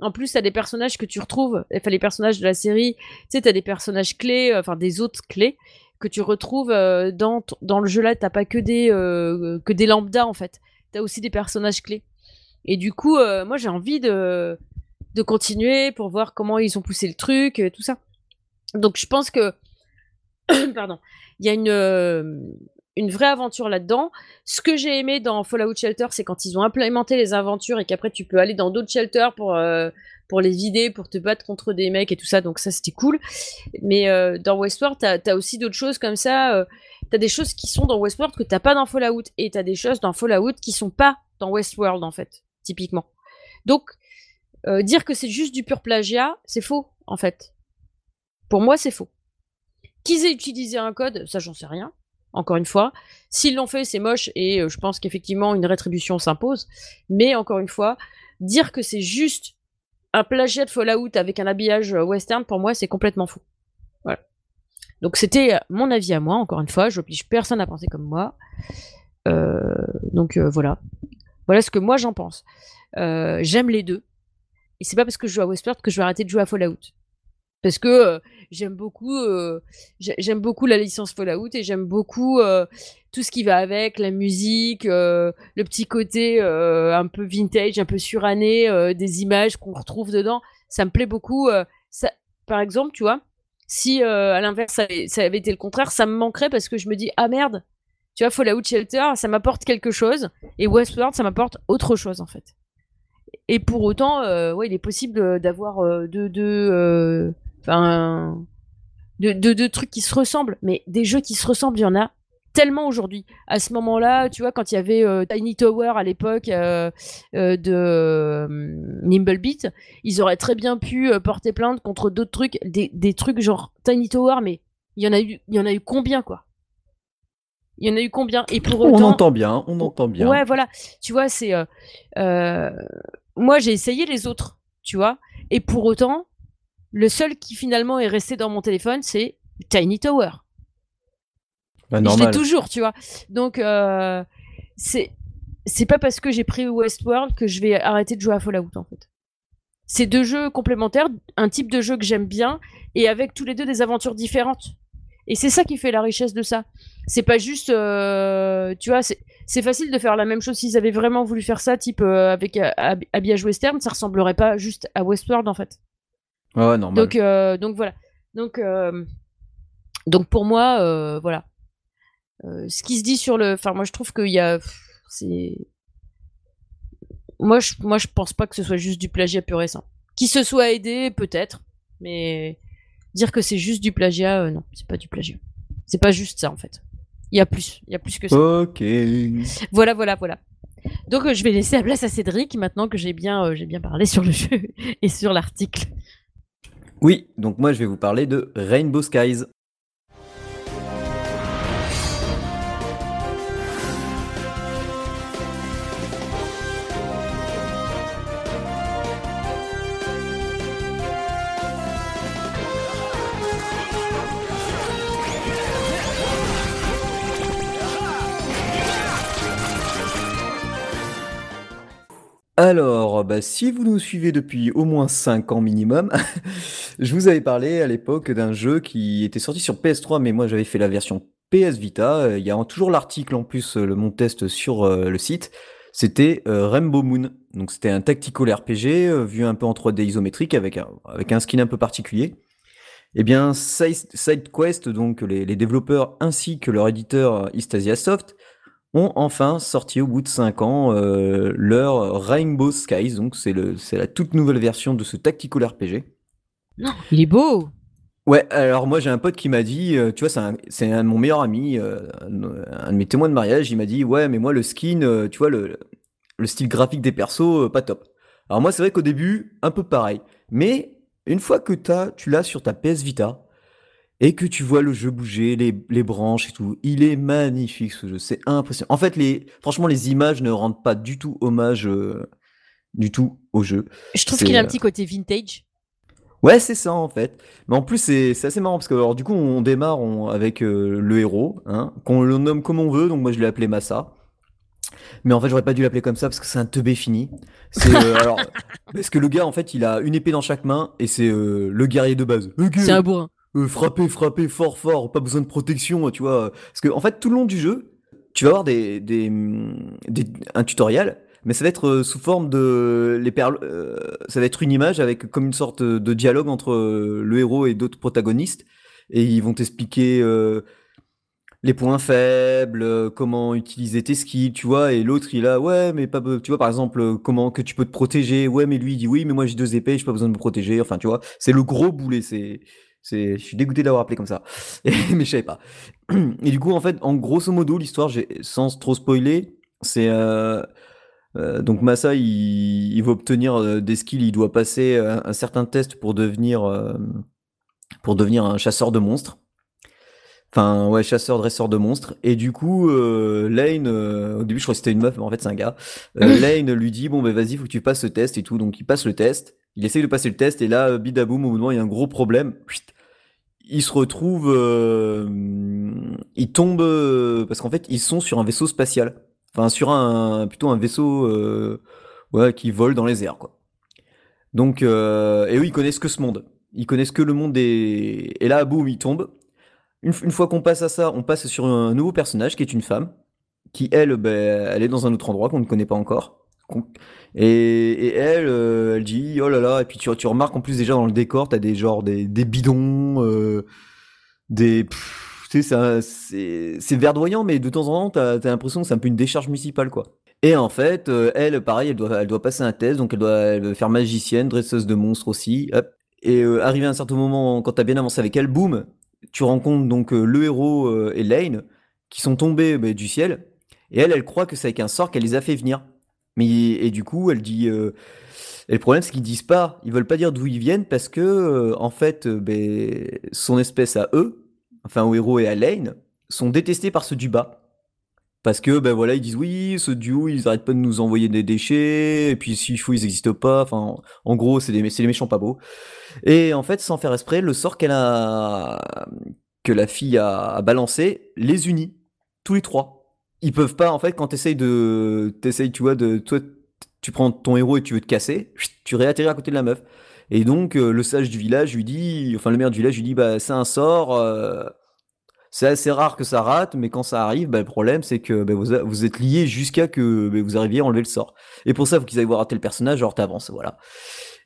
En plus, t'as des personnages que tu retrouves, enfin les personnages de la série, tu sais, t'as des personnages clés, enfin des autres clés que tu retrouves dans dans le jeu là. T'as pas que des que des lambda en fait. T'as aussi des personnages clés. Et du coup, moi j'ai envie de de continuer pour voir comment ils ont poussé le truc, euh, tout ça. Donc je pense que, pardon, il y a une, euh, une vraie aventure là-dedans. Ce que j'ai aimé dans Fallout Shelter, c'est quand ils ont implémenté les aventures et qu'après tu peux aller dans d'autres shelters pour, euh, les vider, pour te battre contre des mecs et tout ça. Donc ça, c'était cool. Mais dans Westworld, t'as as aussi d'autres choses comme ça. t'as des choses qui sont dans Westworld que t'as pas dans Fallout. Et t'as des choses dans Fallout qui sont pas dans Westworld, en fait, typiquement. Donc, euh, dire que c'est juste du pur plagiat, c'est faux, en fait. Pour moi, c'est faux. Qu'ils aient utilisé un code, ça, j'en sais rien. Encore une fois, s'ils l'ont fait, c'est moche et euh, je pense qu'effectivement une rétribution s'impose. Mais encore une fois, dire que c'est juste un plagiat de Fallout avec un habillage euh, western, pour moi, c'est complètement faux. Voilà. Donc c'était mon avis à moi. Encore une fois, j'oblige personne à penser comme moi. donc voilà. Voilà ce que moi j'en pense. J'aime les deux. Et c'est pas parce que je joue à Westworld que je vais arrêter de jouer à Fallout. Parce que euh, j'aime beaucoup, euh, j'aime beaucoup la licence Fallout et j'aime beaucoup euh, tout ce qui va avec, la musique, le petit côté un peu vintage, un peu suranné, des images qu'on retrouve dedans. Ça me plaît beaucoup. Ça, par exemple, tu vois, si à l'inverse ça, avait été le contraire, ça me manquerait parce que je me dis ah merde, tu vois Fallout Shelter, ça m'apporte quelque chose et Westworld, ça m'apporte autre chose en fait. Et pour autant, ouais, il est possible d'avoir deux, deux, enfin, de, de, trucs qui se ressemblent, mais des jeux qui se ressemblent, il y en a tellement aujourd'hui. À ce moment-là, tu vois, quand il y avait Tiny Tower à l'époque de Nimblebeat, ils auraient très bien pu porter plainte contre d'autres trucs, des, des, trucs genre Tiny Tower, mais il y en a eu, il y en a eu combien quoi? Il y en a eu combien? Et pour autant, on entend bien, on entend bien. Ouais, voilà. Tu vois, c'est moi j'ai essayé les autres, tu vois, et pour autant, le seul qui finalement est resté dans mon téléphone, c'est Tiny Tower. Bah, je l'ai toujours, tu vois. Donc euh, c'est c'est pas parce que j'ai pris Westworld que je vais arrêter de jouer à Fallout en fait. c'est deux jeux complémentaires, un type de jeu que j'aime bien, et avec tous les deux des aventures différentes. Et c'est ça qui fait la richesse de ça. C'est pas juste, euh, tu vois, c'est facile de faire la même chose s'ils avaient vraiment voulu faire ça, type euh, avec habillage western, ça ressemblerait pas juste à Westworld en fait. Ouais, normal. Donc, euh, donc voilà. Donc, donc pour moi, voilà. ce qui se dit sur le, enfin moi je trouve qu'il y a, c'est, moi je, moi je pense pas que ce soit juste du plagiat pur et simple. Qui se soit aidé peut-être, mais dire que c'est juste du plagiat, euh, non, c'est pas du plagiat. C'est pas juste ça en fait. Il y a plus, il y a plus que ça. Ok. Voilà, voilà, voilà. Donc euh, je vais laisser la place à Cédric maintenant que j'ai bien, euh, j'ai bien parlé sur le jeu et sur l'article. Oui, donc moi je vais vous parler de Rainbow Skies. Alors, bah, si vous nous suivez depuis au moins 5 ans minimum, je vous avais parlé à l'époque d'un jeu qui était sorti sur PS3, mais moi j'avais fait la version PS Vita. Il y a toujours l'article en plus, le mon test sur euh, le site. C'était euh, Rainbow Moon. Donc c'était un tactical RPG euh, vu un peu en 3D isométrique avec un, skin un peu particulier. Eh bien, SideQuest, donc les, les développeurs ainsi que leur éditeur Istasia Soft, ont enfin sorti au bout de 5 ans euh, leur Rainbow Skies, donc c'est la toute nouvelle version de ce tactical RPG. Non, il est beau Ouais, alors moi j'ai un pote qui m'a dit, euh, tu vois, c'est un, de mon meilleur ami, euh, un de mes témoins de mariage, il m'a dit, ouais, mais moi le skin, tu vois, le, le style graphique des persos, pas top. Alors moi c'est vrai qu'au début, un peu pareil, mais une fois que as, tu l'as sur ta PS Vita, et que tu vois le jeu bouger, les, les, branches et tout. Il est magnifique ce jeu, c'est impressionnant. En fait, les, franchement, les images ne rendent pas du tout hommage euh, du tout au jeu. Je trouve qu'il a un euh, petit côté vintage. Ouais, c'est ça en fait. Mais en plus, c'est assez marrant parce que alors, du coup, on démarre avec euh, le héros, hein, qu'on le nomme comme on veut. Donc moi, je l'ai appelé Massa. Mais en fait, j'aurais pas dû l'appeler comme ça parce que c'est un teubé fini. C'est alors parce que le gars, en fait, il a une épée dans chaque main et c'est le guerrier de base. C'est un bourrin. Euh, frapper, frapper fort, fort, pas besoin de protection, tu vois. Parce que en fait, tout le long du jeu, tu vas avoir des, des, un tutoriel, mais ça va être euh, sous forme de les perles, euh, ça va être une image avec comme une sorte de dialogue entre le héros et d'autres protagonistes, et ils vont t'expliquer les points faibles, comment utiliser tes skills, tu vois, et l'autre il a ouais mais pas tu vois par exemple comment que tu peux te protéger, ouais mais lui il dit oui mais moi j'ai deux épées, j'ai pas besoin de me protéger, enfin tu vois, c'est le gros boulet, c'est je suis dégoûté d'avoir appelé comme ça, mais je savais pas. Et du coup, en fait, en grosso modo, l'histoire, sans trop spoiler, c'est euh, euh, donc Massa, il, il, va obtenir euh, des skills, il doit passer un, certain test pour devenir pour devenir un chasseur de monstres. Enfin, ouais, chasseur, dresseur de monstres. Et du coup, Lane, au début, je crois que c'était une meuf, mais en fait, c'est un gars. Lane lui dit, bon, ben vas-y, faut que tu passes ce test et tout. Donc, il passe le test. Il essaye de passer le test. Et là, bidaboum, au bout moment, il y a un gros problème il se retrouve, euh, il tombe euh, parce qu'en fait ils sont sur un vaisseau spatial, enfin sur un plutôt un vaisseau euh, ouais, qui vole dans les airs quoi. Donc et eux ils connaissent que ce monde, ils connaissent que le monde des et là boum ils tombent. Une, fois qu'on passe à ça, on passe sur un nouveau personnage qui est une femme qui elle, ben, elle est dans un autre endroit qu'on ne connaît pas encore. Et, elle, euh, elle dit oh là là, et puis tu, tu remarques en plus déjà dans le décor, t'as des genres des, des bidons, euh, des, c'est verdoyant, mais de temps en temps, t'as as, l'impression que c'est un peu une décharge municipale, quoi. Et en fait, euh, elle, pareil, elle doit, elle doit passer un test, donc elle doit, faire magicienne, dresseuse de monstres aussi. Et arrivé à un certain moment, quand t'as bien avancé avec elle, boum, tu rencontres donc le héros et Lane qui sont tombés bah, du ciel. Et elle, elle croit que c'est avec un sort qu'elle les a fait venir. Mais et du coup, elle dit. Euh, et le problème, c'est qu'ils disent pas, ils veulent pas dire d'où ils viennent parce que, euh, en fait, euh, ben, son espèce à eux, enfin au héros et à Lane, sont détestés par ceux du bas. Parce que, ben voilà, ils disent oui, ceux du haut, ils arrêtent pas de nous envoyer des déchets, et puis s'il faut, ils existent pas. Enfin, en gros, c'est des, méchants pas beaux. Et en fait, sans faire esprit, le sort qu'elle a, que la fille a balancé, les unit. Tous les trois ils peuvent pas en fait quand t'essayes de t'essayes tu vois de toi tu prends ton héros et tu veux te casser, tu réatterris à côté de la meuf. Et donc, le sage du village lui dit, enfin, le maire du village lui dit, bah, c'est un sort, c'est assez rare que ça rate, mais quand ça arrive, bah, le problème, c'est que bah, vous, êtes liés jusqu'à que bah, vous arriviez à enlever le sort. Et pour ça, il faut qu'ils aillent voir tel personnage, genre t'avances, voilà.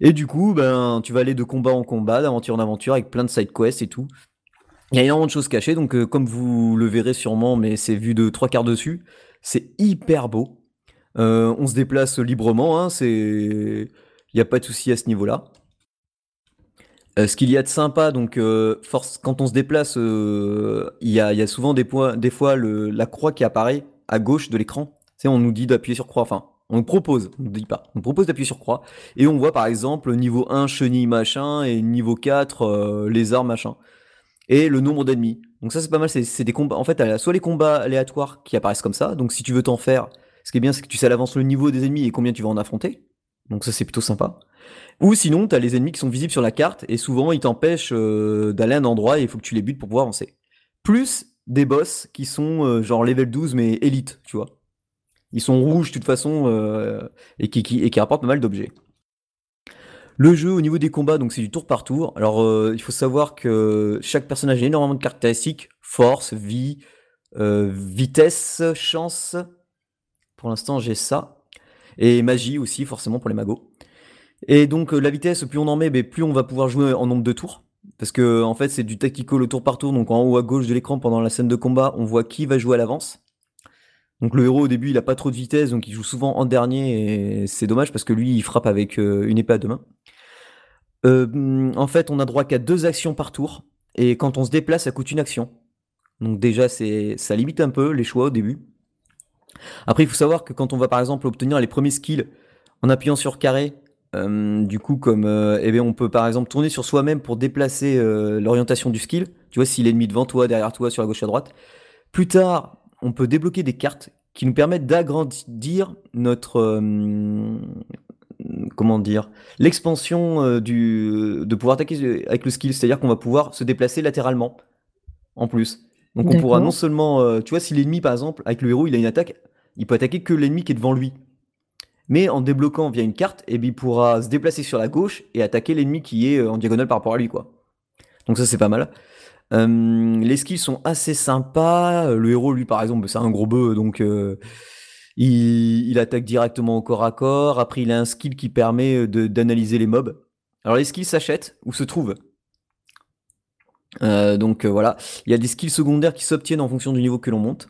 Et du coup, ben, tu vas aller de combat en combat, d'aventure en aventure, avec plein de side quests et tout. Il y a énormément de choses cachées, donc euh, comme vous le verrez sûrement, mais c'est vu de trois quarts dessus, c'est hyper beau. Euh, on se déplace librement, hein, c'est... Il n'y a pas de souci à ce niveau-là. Euh, ce qu'il y a de sympa, donc force, quand on se déplace, il y a, y, a, souvent des, points, des fois le, la croix qui apparaît à gauche de l'écran. On nous dit d'appuyer sur croix, enfin, on nous propose, on ne dit pas, on propose d'appuyer sur croix, et on voit par exemple niveau 1 chenille machin, et niveau 4 lézard machin et le nombre d'ennemis. Donc ça c'est pas mal, c'est des combats. En fait, a soit les combats aléatoires qui apparaissent comme ça, donc si tu veux t'en faire, ce qui est bien c'est que tu sais à l'avance le niveau des ennemis et combien tu vas en affronter. Donc ça c'est plutôt sympa. Ou sinon, tu as les ennemis qui sont visibles sur la carte et souvent ils t'empêchent euh, d'aller à un endroit et il faut que tu les butes pour pouvoir avancer. Plus des boss qui sont euh, genre level 12 mais élite, tu vois. Ils sont rouges de toute façon euh, et qui rapportent pas mal d'objets. Le jeu au niveau des combats, donc c'est du tour par tour. Alors euh, il faut savoir que chaque personnage a énormément de caractéristiques force, vie, euh, vitesse, chance. Pour l'instant j'ai ça. Et magie aussi, forcément pour les magos. Et donc euh, la vitesse, plus on en met, ben, plus on va pouvoir jouer en nombre de tours. Parce que en fait c'est du tactical au tour par tour, donc en haut à gauche de l'écran pendant la scène de combat, on voit qui va jouer à l'avance. Donc le héros au début il a pas trop de vitesse, donc il joue souvent en dernier et c'est dommage parce que lui il frappe avec une épée à deux mains. Euh, en fait, on a droit qu'à deux actions par tour. Et quand on se déplace, ça coûte une action. Donc déjà, c'est ça limite un peu les choix au début. Après, il faut savoir que quand on va par exemple obtenir les premiers skills en appuyant sur carré, euh, du coup, comme euh, eh bien, on peut par exemple tourner sur soi-même pour déplacer l'orientation du skill. Tu vois, si l'ennemi devant toi, derrière toi, sur la gauche à droite. Plus tard, on peut débloquer des cartes qui nous permettent d'agrandir notre comment dire, l'expansion euh, du de pouvoir attaquer avec le skill, c'est-à-dire qu'on va pouvoir se déplacer latéralement en plus. Donc on pourra non seulement, euh, tu vois, si l'ennemi par exemple avec le héros il a une attaque, il peut attaquer que l'ennemi qui est devant lui. Mais en débloquant via une carte, eh bien, il pourra se déplacer sur la gauche et attaquer l'ennemi qui est euh, en diagonale par rapport à lui, quoi. Donc ça c'est pas mal. les skills sont assez sympas. Le héros, lui, par exemple, c'est un gros bœuf, donc il, attaque directement au corps à corps. Après, il a un skill qui permet euh, d'analyser les mobs. Alors, les skills s'achètent ou se trouvent. Euh, donc euh, voilà, il y a des skills secondaires qui s'obtiennent en fonction du niveau que l'on monte.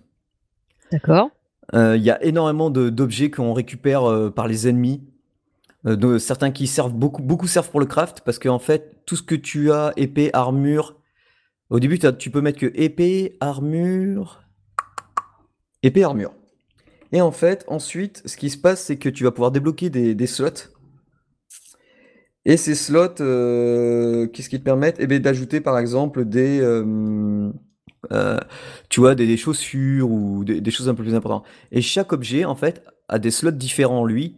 D'accord. il y a énormément d'objets qu'on récupère par les ennemis. certains qui servent beaucoup, beaucoup servent pour le craft parce qu'en fait, tout ce que tu as, épée, armure, au début, tu peux mettre que épée, armure, épée, armure. Et en fait, ensuite, ce qui se passe, c'est que tu vas pouvoir débloquer des, slots. Et ces slots, euh, qu'est-ce qu'ils te permettent? Eh bien, d'ajouter par exemple des, euh, euh, tu vois, des, chaussures ou des, choses un peu plus importantes. Et chaque objet, en fait, a des slots différents lui.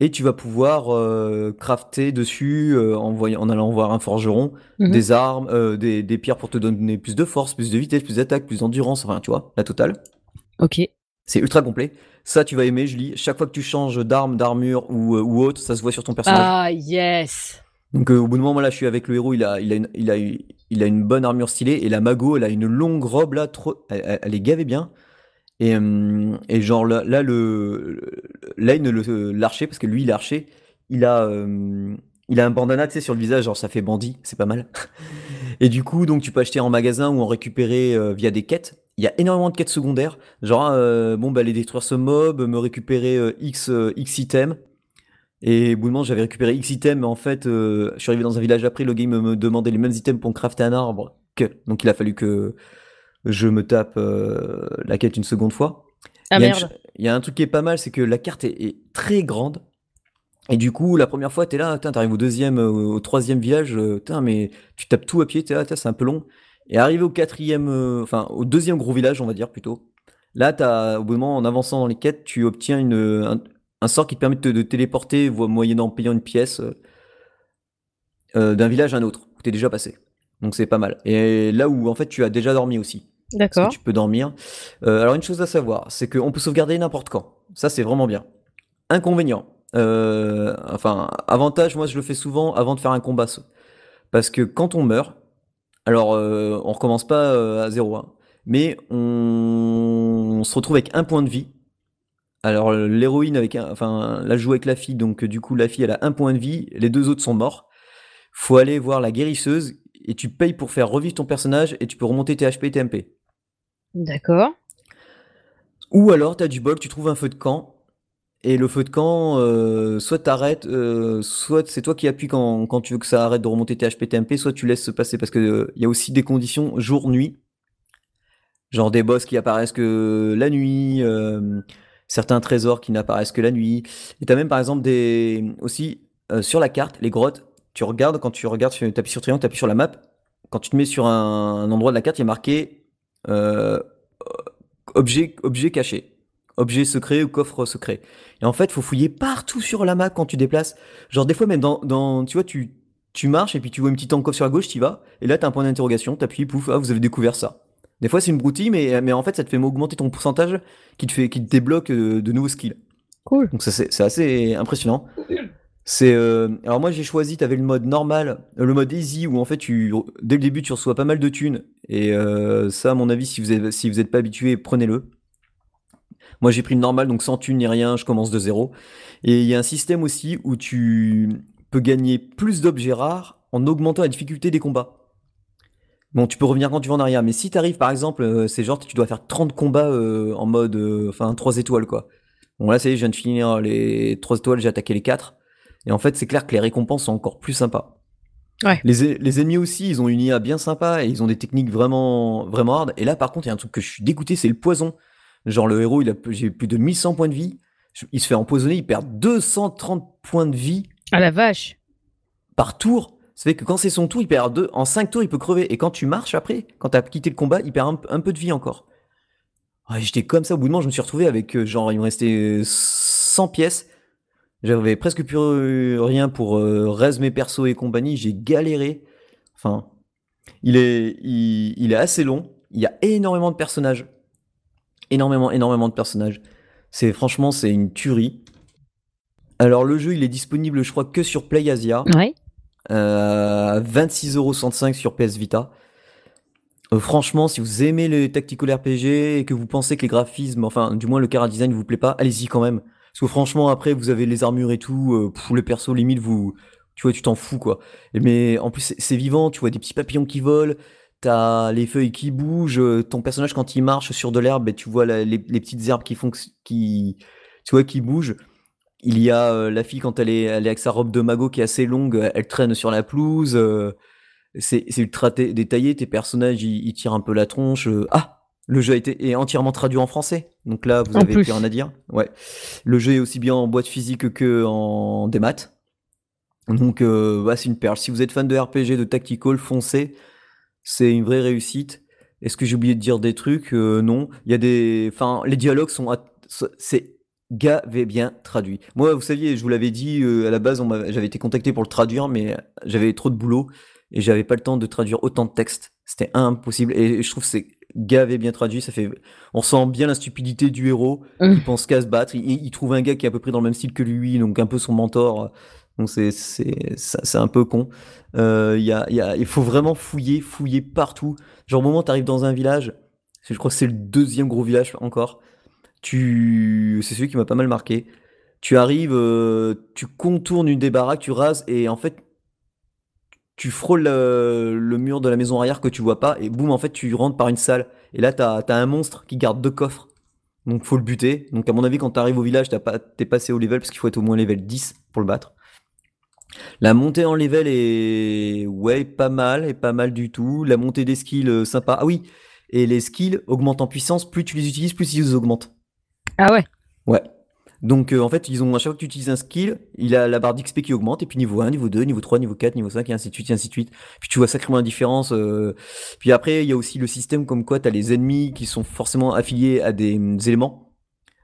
Et tu vas pouvoir crafter dessus en, voyant, en allant voir un forgeron, mhm. des armes, des, des pierres pour te donner plus de force, plus de vitesse, plus d'attaque, plus d'endurance, enfin, tu vois, la totale. Ok. C'est ultra complet. Ça, tu vas aimer, Julie. Chaque fois que tu changes d'arme, d'armure ou, euh, ou, autre, ça se voit sur ton personnage. Ah, yes Donc, euh, au bout d'un moment, là, je suis avec le héros. Il a, il a, une, il a, il a une bonne armure stylée. Et la mago, elle a une longue robe, là. Trop, elle, est gavée bien. Et, euh, et genre, là, là le, le, l'archer, parce que lui, il est archer, il a, il a un bandana, tu sais, sur le visage. Genre, ça fait bandit. C'est pas mal. et du coup, donc, tu peux acheter en magasin ou en récupérer via des quêtes il y a énormément de quêtes secondaires. Genre, euh, bon, bah, aller détruire ce mob, me récupérer euh, X, euh, X items. Et au bout de moment, j'avais récupéré X items, mais en fait, je suis arrivé dans un village après, le game me demandait les mêmes items pour crafter un arbre. Que. Donc, il a fallu que je me tape la quête une seconde fois. Ah, il, y il y a un truc qui est pas mal, c'est que la carte est, très grande. Et du coup, la première fois, t'es là, t'arrives au deuxième, au troisième village, mais tu tapes tout à pied, t'es là, c'est un peu long. Et arrivé au quatrième, euh, enfin au deuxième gros village, on va dire plutôt. Là, as, au bout moment, en avançant dans les quêtes, tu obtiens une, un, sort qui te permet de, te téléporter, moyennant payant une pièce, euh, euh, d'un village à un autre, où tu es déjà passé. Donc c'est pas mal. Et là où en fait tu as déjà dormi aussi. D'accord. Tu peux dormir. alors une chose à savoir, c'est qu'on peut sauvegarder n'importe quand. Ça c'est vraiment bien. Inconvénient, euh, enfin, avantage, moi je le fais souvent avant de faire un combat. Parce que quand on meurt, alors euh, on recommence pas euh, à zéro, hein, mais on... on se retrouve avec un point de vie. Alors l'héroïne avec un... enfin là joue avec la fille, donc du coup la fille elle a un point de vie, les deux autres sont morts. Faut aller voir la guérisseuse et tu payes pour faire revivre ton personnage et tu peux remonter tes HP et tes MP. D'accord. Ou alors t'as du bol, tu trouves un feu de camp et le feu de camp, euh, soit t'arrêtes, euh, soit c'est toi qui appuies quand, tu veux que ça arrête de remonter tes HP, tes MP, soit tu laisses se passer parce que il y a aussi des conditions jour-nuit, genre des boss qui apparaissent que la nuit, euh, certains trésors qui n'apparaissent que la nuit. Et t'as même par exemple des aussi euh, sur la carte les grottes. Tu regardes quand tu regardes, tu appuies sur triangle, tu appuies sur la map. Quand tu te mets sur un, endroit de la carte, il y a marqué objet objet caché objet secret ou coffre secret. Et en fait, faut fouiller partout sur la map quand tu déplaces. Genre des fois même dans, dans tu vois, tu, tu marches et puis tu vois une petite encoffre sur la gauche, tu vas, et là t'as un point d'interrogation, t'appuies, pouf, ah vous avez découvert ça. Des fois c'est une broutille, mais, mais en fait ça te fait augmenter ton pourcentage qui te fait qui te débloque euh, de nouveaux skills. Cool. Donc ça c'est c'est assez impressionnant. C'est euh, alors moi j'ai choisi, t'avais le mode normal, euh, le mode easy où en fait tu dès le début tu reçois pas mal de thunes et euh, ça à mon avis si vous êtes si vous êtes pas habitué prenez-le. Moi, j'ai pris le normal, donc sans thune ni rien, je commence de zéro. Et il y a un système aussi où tu peux gagner plus d'objets rares en augmentant la difficulté des combats. Bon, tu peux revenir quand tu vas en arrière, mais si t'arrives par exemple, euh, c'est genre tu dois faire 30 combats euh, en mode, euh, enfin 3 étoiles quoi. Bon là, ça y est, je viens de finir les 3 étoiles, j'ai attaqué les 4. Et en fait, c'est clair que les récompenses sont encore plus sympas. Ouais. Les, les ennemis aussi, ils ont une IA bien sympa et ils ont des techniques vraiment, vraiment hard. Et là, par contre, il y a un truc que je suis dégoûté, c'est le poison. Genre le héros, il a j'ai plus de 1100 points de vie. Il se fait empoisonner, il perd 230 points de vie Ah la vache. par tour. Ça fait que quand c'est son tour, il perd deux. En 5 tours, il peut crever. Et quand tu marches après, quand t'as quitté le combat, il perd un, un peu de vie encore. Ouais, J'étais comme ça. Au bout de moment, je me suis retrouvé avec euh, genre, il me restait 100 pièces. J'avais presque plus euh, rien pour euh, raise mes persos et compagnie. J'ai galéré. Enfin, il est, il, il est assez long. Il y a énormément de personnages. Énormément, énormément de personnages. C'est franchement, c'est une tuerie. Alors le jeu, il est disponible, je crois, que sur PlayAsia Ouais. euh, 26,65€ sur PS Vita. Euh, franchement, si vous aimez les tactical RPG et que vous pensez que les graphismes, enfin, du moins le cara design vous plaît pas, allez-y quand même. Parce que franchement, après, vous avez les armures et tout, euh, pff, le perso, limite, vous, tu vois, tu t'en fous, quoi. Mais en plus, c'est vivant, tu vois des petits papillons qui volent, t'as les feuilles qui bougent, euh, ton personnage, quand il marche sur de l'herbe, tu vois la- les, les petites herbes qui font, qui, tu vois, qui bougent. Il y a euh, la fille quand elle est, elle est avec sa robe de magot qui est assez longue, euh, elle traîne sur la pelouse. euh, c'est ultra dé- détaillé. Tes personnages, ils, ils tirent un peu la tronche. euh, ah, le jeu a été est entièrement traduit en français. Donc là, vous En avez plus. rien à dire. Ouais. Le jeu est aussi bien en boîte physique que en démat. Donc bah, c'est une perle. Si vous êtes fan de RPG, de tactical, foncez. C'est une vraie réussite. Est-ce que j'ai oublié de dire des trucs? Euh, Non. Il y a des, enfin, les dialogues sont, at- c'est gavé bien traduit. Moi, vous saviez, je vous l'avais dit euh, à la base, j'avais été contacté pour le traduire, mais j'avais trop de boulot et j'avais pas le temps de traduire autant de textes. C'était impossible. Et je trouve que c'est gavé bien traduit. Ça fait, on sent bien la stupidité du héros. Mm. Il pense qu'à se battre. Il, il trouve un gars qui est à peu près dans le même style que lui, donc un peu son mentor. Donc c'est un peu con. Euh, il faut vraiment fouiller, fouiller partout. Genre au moment t'arrives dans un village, je crois que c'est le deuxième gros village encore. Tu, c'est celui qui m'a pas mal marqué. Tu arrives, euh, tu contournes une des baraques, tu rases et en fait tu frôles le, le mur de la maison arrière que tu vois pas et boum en fait tu rentres par une salle et là t'as as un monstre qui garde deux coffres donc faut le buter donc à mon avis quand t'arrives au village t'es passé au level parce qu'il faut être au moins level 10 pour le battre la montée en level est ouais pas mal et pas mal du tout la montée des skills euh, sympa ah oui et les skills augmentent en puissance plus tu les utilises plus ils augmentent Ah ouais. Ouais. Donc euh, en fait, ils ont à chaque fois que tu utilises un skill, il a la barre d'XP qui augmente, et puis niveau 1, niveau 2, niveau 3, niveau 4, niveau 5, et ainsi de suite, et ainsi de suite. Puis tu vois sacrément la différence. euh. Puis après, il y a aussi le système comme quoi tu as les ennemis qui sont forcément affiliés à des hum, éléments.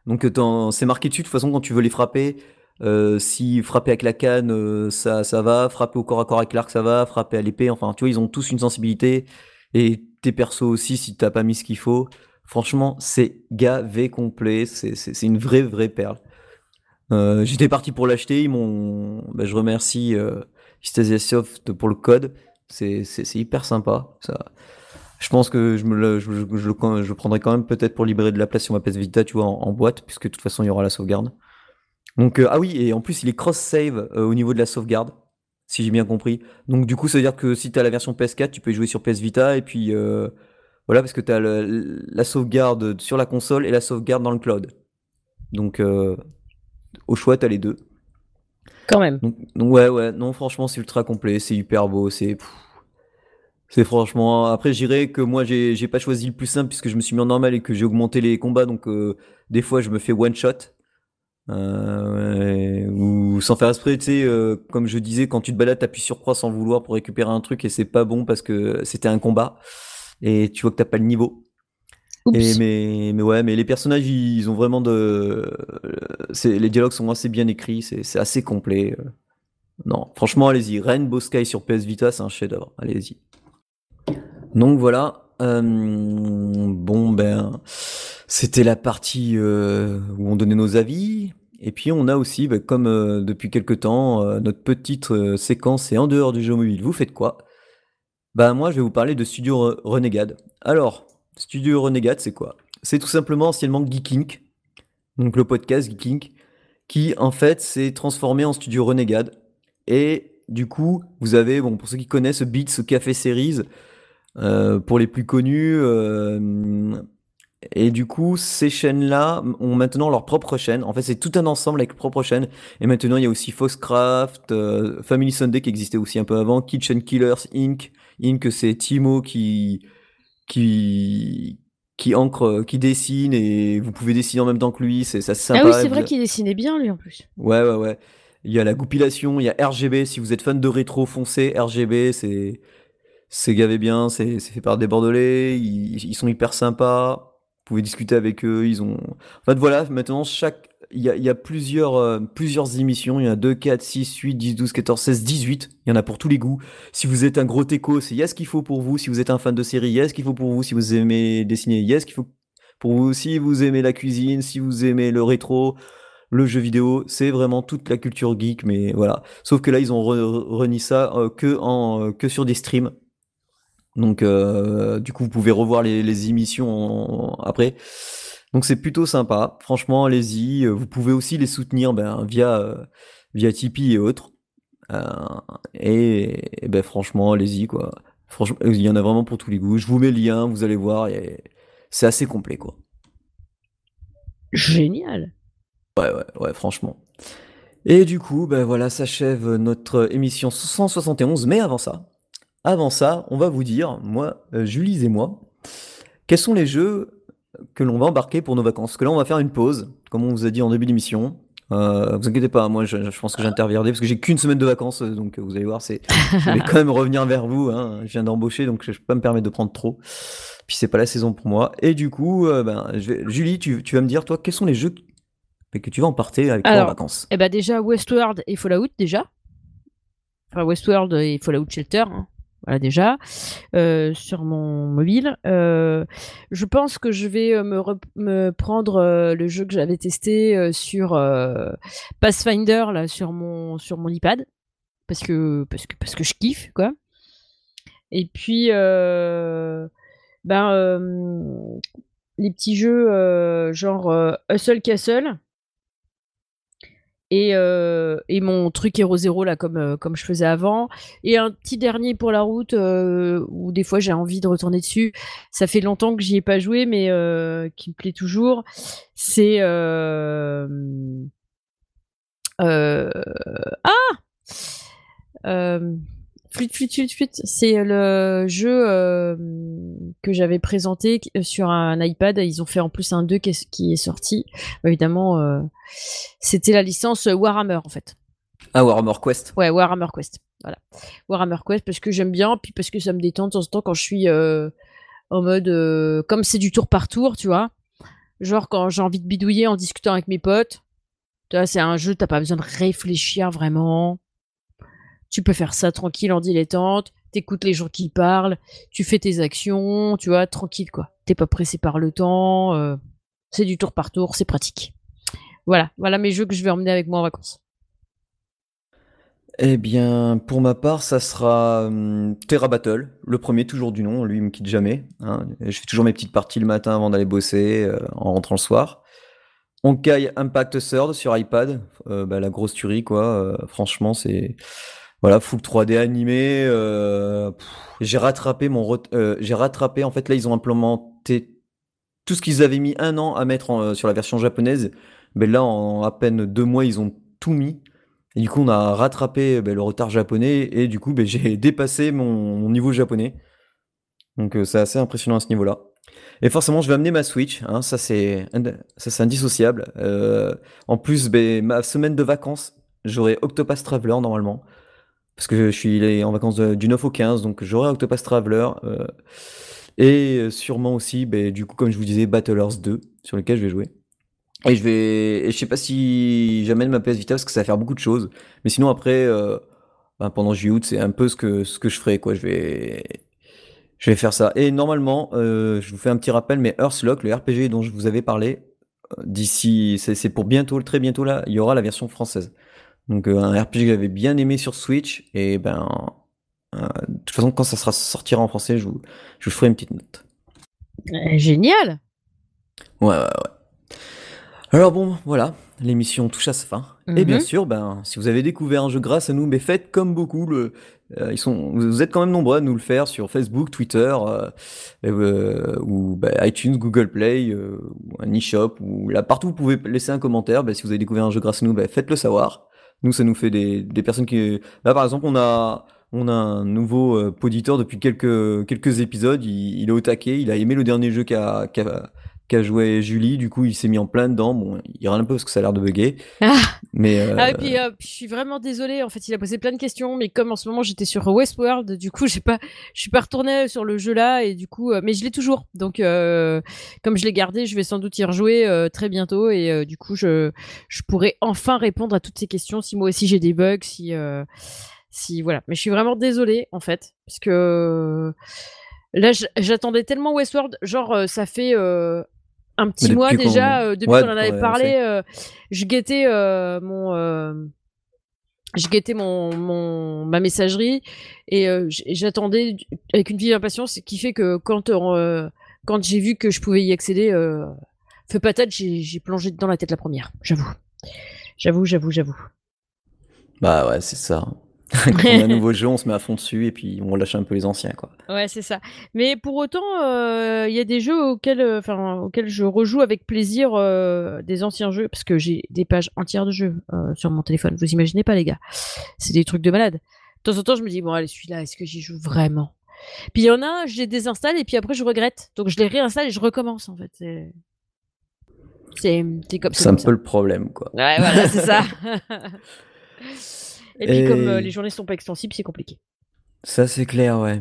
Donc c'est marqué dessus, de toute façon, quand tu veux les frapper, euh, si frapper avec la canne, euh, ça, ça va, frapper au corps à corps avec l'arc, ça va, frapper à l'épée, enfin, tu vois, ils ont tous une sensibilité, et tes persos aussi, si t'as pas mis ce qu'il faut. Franchement, c'est gavé complet, c'est une vraie, vraie perle. Euh, J'étais parti pour l'acheter. Bah, je remercie euh, Soft pour le code. C'est hyper sympa. Ça. Je pense que je me le, je, je, je, prendrai quand même peut-être pour libérer de la place sur ma PS Vita, tu vois, en boîte, puisque de toute façon il y aura la sauvegarde. Donc euh, ah oui, et en plus il est cross-save euh, au niveau de la sauvegarde, si j'ai bien compris. Donc du coup ça veut dire que si tu as la version PS4, tu peux y jouer sur PS Vita, et puis euh, voilà, parce que tu as le, la sauvegarde sur la console et la sauvegarde dans le cloud. Donc au choix, tu as les deux. Quand même. Donc, donc, ouais, ouais, non, franchement, c'est ultra complet, c'est hyper beau, c'est. C'est franchement. Après, je dirais que moi, j'ai j'ai pas choisi le plus simple puisque je me suis mis en normal et que j'ai augmenté les combats, donc euh, des fois, je me fais one shot. Euh, ou sans faire esprit, tu sais, euh, comme je disais, quand tu te balades, t'appuies sur croix sans vouloir pour récupérer un truc et c'est pas bon parce que c'était un combat et tu vois que t'as pas le niveau. Et mais, mais ouais, mais les personnages, ils ont vraiment de. Les dialogues sont assez bien écrits, c'est assez complet. Non, franchement, allez-y. Rainbow Sky sur PS Vita, c'est un chef-d'œuvre. Allez-y. Donc voilà. Euh, bon, ben. C'était la partie euh, où on donnait nos avis. Et puis on a aussi, ben, comme euh, depuis quelques temps, notre petite séquence est en dehors du jeu mobile. Vous faites quoi? Ben moi, je vais vous parler de Studio Re Renegade. Alors, Studio Renegade, c'est quoi? C'est tout simplement anciennement Geekink, donc le podcast Geekink, qui en fait s'est transformé en Studio Renegade. Et du coup, vous avez, bon, pour ceux qui connaissent Beats Café Series, pour les plus connus, euh, et du coup, ces chaînes-là ont maintenant leur propre chaîne. En fait, c'est tout un ensemble avec propre chaîne. Et maintenant, il y a aussi Foxcraft, euh, Family Sunday qui existait aussi un peu avant, Kitchen Killers Inc. Inc. C'est Timo qui qui qui encre, qui dessine et vous pouvez dessiner en même temps que lui. C'est ça sympa. Ah oui, c'est vrai qu'il dessinait bien lui en plus. Ouais, ouais, ouais. Il y a la goupilation, il y a RGB. Si vous êtes fan de rétro foncé, RGB, c'est c'est gavé bien. C'est fait par des Bordelais. Ils, sont hyper sympas vous pouvez discuter avec eux. Ils ont. En fait, voilà, maintenant, chaque. Il y a, plusieurs, euh, plusieurs émissions. Il y en a 2, 4, 6, 8, 10, 12, 14, 16, 18. Il y en a pour tous les goûts. Si vous êtes un gros teco, c'est yes qu'il faut pour vous. Si vous êtes un fan de série, yes qu'il faut pour vous. Si vous aimez dessiner, yes qu'il faut pour vous. Si vous aimez la cuisine, si vous aimez le rétro, le jeu vidéo, c'est vraiment toute la culture geek. Mais voilà. Sauf que là, ils ont reni ça euh, que, en, euh, que sur des streams. Donc, euh, du coup, vous pouvez revoir les, les émissions en- après. Donc, c'est plutôt sympa. Franchement, allez-y. Euh, Vous pouvez aussi les soutenir ben, via, euh, via Tipeee et autres. Euh, et, et ben, franchement, allez-y, quoi. Franchement, il y en a vraiment pour tous les goûts. Je vous mets le lien, vous allez voir. C'est assez complet, quoi. Génial. Ouais, ouais, ouais, franchement. Et du coup, ben voilà, s'achève notre émission 171. Mais avant ça, avant ça, on va vous dire, moi, euh, Julie et moi, quels sont les jeux que l'on va embarquer pour nos vacances? Parce que là, on va faire une pause, comme on vous a dit en début d'émission. Euh, vous inquiétez pas, moi, je, je pense que j'interviendrai parce que j'ai qu'une semaine de vacances, euh, donc vous allez voir, c'est, je vais quand même revenir vers vous. Hein. Je viens d'embaucher, donc je peux pas me permettre de prendre trop. Puis c'est pas la saison pour moi. Et du coup, euh, ben, je vais, Julie, tu, tu vas me dire, toi, quels sont les jeux que, tu vas emporter avec toi en Alors, vacances? Eh ben déjà Westworld et Fallout déjà. Enfin Westworld et Fallout Shelter. hein. Voilà déjà euh, sur mon mobile. Euh, je pense que je vais euh, me, prendre le jeu que j'avais testé sur Pathfinder là sur mon sur mon iPad parce que parce que parce que je kiffe quoi. Et puis ben les petits jeux genre Hustle Castle et, euh, et mon truc Hero Zero là comme, euh, comme je faisais avant. Et un petit dernier pour la route euh, où des fois j'ai envie de retourner dessus. Ça fait longtemps que j'y ai pas joué mais qui me plaît toujours. C'est ah euh, Flûte, flûte, flûte, flûte. C'est le jeu euh, que j'avais présenté qui- sur un iPad. Ils ont fait en plus un 2 qui est, qui est sorti. Évidemment, euh, c'était la licence Warhammer en fait. Ah, Warhammer Quest. Ouais, Warhammer Quest. Voilà. Warhammer Quest parce que j'aime bien, puis parce que ça me détend de temps en temps quand je suis euh, en mode. euh, comme c'est du tour par tour, tu vois. Genre quand j'ai envie de bidouiller en discutant avec mes potes. Tu vois, c'est un jeu, t'as pas besoin de réfléchir vraiment. Tu peux faire ça tranquille en dilettante. T'écoutes les gens qui parlent. Tu fais tes actions, tu vois, tranquille quoi. T'es pas pressé par le temps. euh, c'est du tour par tour, c'est pratique. Voilà, voilà mes jeux que je vais emmener avec moi en vacances. Eh bien, pour ma part, ça sera hum, Terra Battle, le premier, toujours du nom, lui il me quitte jamais. hein. Je fais toujours mes petites parties le matin avant d'aller bosser, euh, en rentrant le soir. Honkai Impact Third sur iPad, euh, bah, la grosse tuerie quoi. franchement, c'est voilà, full 3D animé. euh, j'ai rattrapé mon, euh, j'ai rattrapé. En fait, là, ils ont implémenté tout ce qu'ils avaient mis un an à mettre euh, sur la version japonaise. Mais là, en à peine deux mois, ils ont tout mis. Et du coup, on a rattrapé ben, le retard japonais et du coup, ben, j'ai dépassé mon, niveau japonais. Donc, c'est assez impressionnant à ce niveau-là. Et forcément, je vais amener ma Switch. hein, ça, c'est indissociable. En plus, ben, ma semaine de vacances, j'aurai Octopus Traveler normalement. Parce que je suis en vacances du 9 au 15, donc j'aurai Octopus Traveler. euh, et euh, sûrement aussi, ben, du coup, comme je vous disais, Battlers 2, sur lequel je vais jouer. Et je vais, sais pas si j'amène ma PS Vita parce que ça va faire beaucoup de choses. Mais sinon après, euh, ben, pendant juillet c'est un peu ce que ce que je ferai. Je vais, je vais faire ça. Et normalement, je vous fais un petit rappel, mais Earthlock, le RPG dont je vous avais parlé, d'ici, c'est pour bientôt, très bientôt là, il y aura la version française. Donc euh, un RPG que j'avais bien aimé sur Switch. Et ben, euh, de toute façon, quand ça sera sortira en français, je vous, je vous ferai une petite note. Euh, génial. Ouais, ouais, ouais. Alors bon, voilà, l'émission touche à sa fin. Et bien Mhm. sûr, ben, si vous avez découvert un jeu grâce à nous, mais faites comme beaucoup. Le, euh, ils sont, vous êtes quand même nombreux à nous le faire sur Facebook, Twitter, ou bah, iTunes, Google Play, ou un eShop, ou là partout vous pouvez laisser un commentaire. Ben, si vous avez découvert un jeu grâce à nous, ben, faites-le savoir. Nous, ça nous fait des, personnes qui. Là, par exemple, on a, on a un nouveau euh, poditeur depuis quelques, quelques épisodes. Il, est au taquet. Il a aimé le dernier jeu qu'a qu'a joué Julie. Du coup, il s'est mis en plein dedans. Bon, il râle un peu parce que ça a l'air de bugger. Ah. Mais euh, Ah, et puis, euh, je suis vraiment désolée. En fait, il a posé plein de questions, mais comme en ce moment j'étais sur Westworld, du coup, j'ai pas, je suis pas retournée sur le jeu là, et du coup, euh, mais je l'ai toujours. Donc, euh, comme je l'ai gardé, je vais sans doute y rejouer euh, très bientôt, et du coup, je, je pourrai enfin répondre à toutes ces questions si moi aussi j'ai des bugs, si, si voilà. Mais je suis vraiment désolée en fait, parce que là, j'attendais tellement Westworld, genre ça fait. euh, un petit mois déjà, euh, depuis Ouais, qu'on en avait parlé, euh, je guettais euh, mon, je guettais mon, mon ma messagerie et j'attendais avec une vive impatience, qui fait que quand quand j'ai vu que je pouvais y accéder, feu patate, j'ai plongé dedans la tête la première. J'avoue, j'avoue, j'avoue, j'avoue. bah ouais, c'est ça. Quand on a un nouveau jeu, on se met à fond dessus et puis on lâche un peu les anciens, quoi. Ouais, c'est ça. Mais pour autant, euh, il y a des jeux auxquels, euh, enfin, auxquels je rejoue avec plaisir euh, des anciens jeux, parce que j'ai des pages entières de jeux euh, sur mon téléphone. Vous imaginez pas, les gars C'est des trucs de malade. De temps en temps, je me dis bon, allez, celui-là, est-ce que j'y joue vraiment? Puis il y en a, un, je les désinstalle et puis après, je regrette. Donc je les réinstalle et je recommence, en fait. C'est, c'est, c'est comme, C'est un ça. peu le problème, quoi. Ouais, voilà, c'est ça. et puis Et- comme euh, les journées sont pas extensibles, c'est compliqué. Ça, c'est clair, ouais.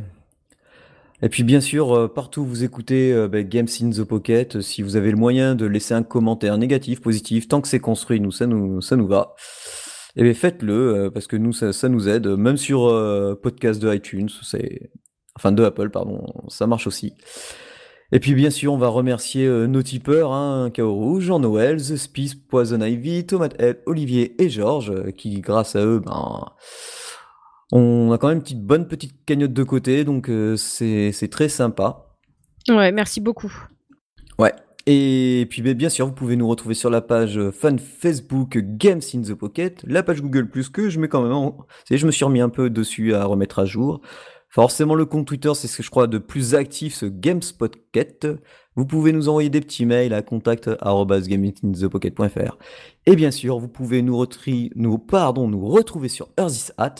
Et puis, bien sûr, euh, partout où vous écoutez euh, bah, Games in the Pocket, euh, si vous avez le moyen de laisser un commentaire négatif, positif, tant que c'est construit, nous, ça nous, ça nous va. Et bien, faites-le, parce que nous, ça, ça nous aide. Même sur podcast de iTunes, c'est... Enfin, de Apple, pardon, ça marche aussi. Et puis, bien sûr, on va remercier euh, nos tipeurs, hein, Kaoru, Jean-Noël, The Spice, Poison Ivy, Tomate L, Olivier et Georges, euh, qui, grâce à eux, ben... On a quand même une petite bonne petite cagnotte de côté, donc euh, c'est très sympa. Ouais, merci beaucoup. Ouais. Et puis ben, bien sûr, vous pouvez nous retrouver sur la page fan Facebook Games in the Pocket, la page Google Plus que je mets quand même en... Je me suis remis un peu dessus à remettre à jour. Forcément, le compte Twitter, c'est ce que je crois de plus actif, ce GameSpotket. Vous pouvez nous envoyer des petits mails à contact@gamesinthepocket.fr. Et bien sûr, vous pouvez nous, nous, pardon, nous retrouver sur Earthis Hat.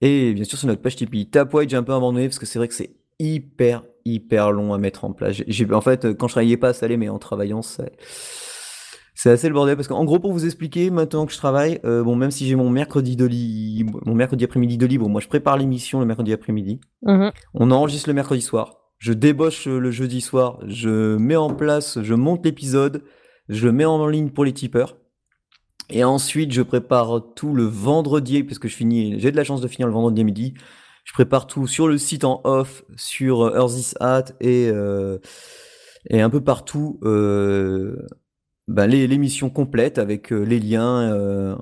Et bien sûr, sur notre page Tipeee. Tapwide, j'ai un peu abandonné parce que c'est vrai que c'est hyper, hyper long à mettre en place. J'ai- en fait, quand je travaillais pas, ça allait, mais en travaillant, c'est, c'est assez le bordel. Parce qu'en gros, pour vous expliquer, maintenant que je travaille, euh, bon, même si j'ai mon mercredi de libre, mon mercredi après-midi de libre, moi, je prépare l'émission le mercredi après-midi. Mhm. On enregistre le mercredi soir. Je débauche euh, le jeudi soir. Je mets en place, je monte l'épisode. Je le mets en ligne pour les tipeurs. Et ensuite, je prépare tout le vendredi, parce que je finis, j'ai de la chance de finir le vendredi à midi. Je prépare tout sur le site en off, sur euh, Earth's Hat et, euh, et un peu partout. euh, bah, les- l'émission complète avec euh, les liens, euh,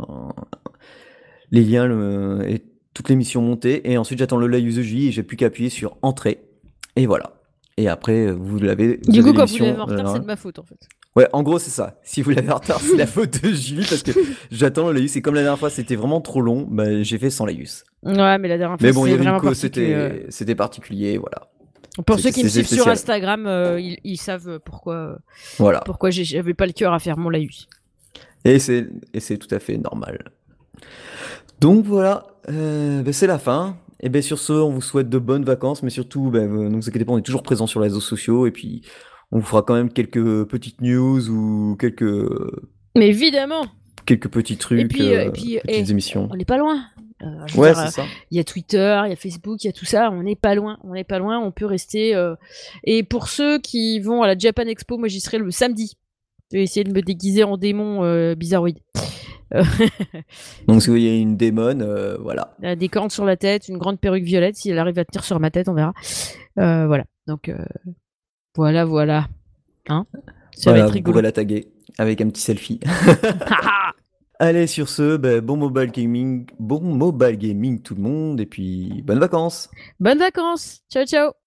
les liens le- et toute l'émission montée. Et ensuite, j'attends le live USJ et j'ai plus qu'à appuyer sur entrée. Et voilà. Et après, vous l'avez. Du coup, quand vous l'avez en retard, euh, c'est de ma faute en fait. Ouais, en gros, c'est ça. Si vous l'avez en retard, c'est la faute de Julie parce que j'attends le laïus. Et comme la dernière fois, c'était vraiment trop long, bah, j'ai fait sans laïus. Ouais, mais la dernière fois, Mais bon, il y avait une vraiment euh. c'était c'était particulier, voilà. Pour ceux qui me suivent sur. Instagram, euh, ils, ils savent pourquoi, euh, Voilà. pourquoi j'avais pas le cœur à faire mon laïus. Et c'est et tout à fait normal. Donc voilà, euh, bah, c'est la fin. Et bien sur ce, on vous souhaite de bonnes vacances, mais surtout, bah, euh, ne vous inquiétez pas, on est toujours présent sur les réseaux sociaux et puis on vous fera quand même quelques petites news ou quelques Mais évidemment, quelques petits trucs, puis, euh, euh, et puis, petites eh, émissions. on n'est pas loin. Euh, Ouais, ça. Il y a Twitter, il y a Facebook, il y a tout ça. On n'est pas loin. On n'est pas loin. On peut rester. euh, Et pour ceux qui vont à la Japan Expo, moi j'y serai le samedi. Je vais essayer de me déguiser en démon euh, bizarroïde. Donc si vous voyez une démon, euh, voilà. Elle a des cornes sur la tête, une grande perruque violette. Si elle arrive à tenir sur ma tête, on verra. Euh, voilà. Donc euh, voilà, voilà. Hein? Ça Voilà, va être vous rigolo. pourrez la taguer avec un petit selfie. Allez, sur ce, bah, bon mobile gaming, bon mobile gaming tout le monde, et puis bonnes vacances. Bonnes vacances. Ciao, ciao.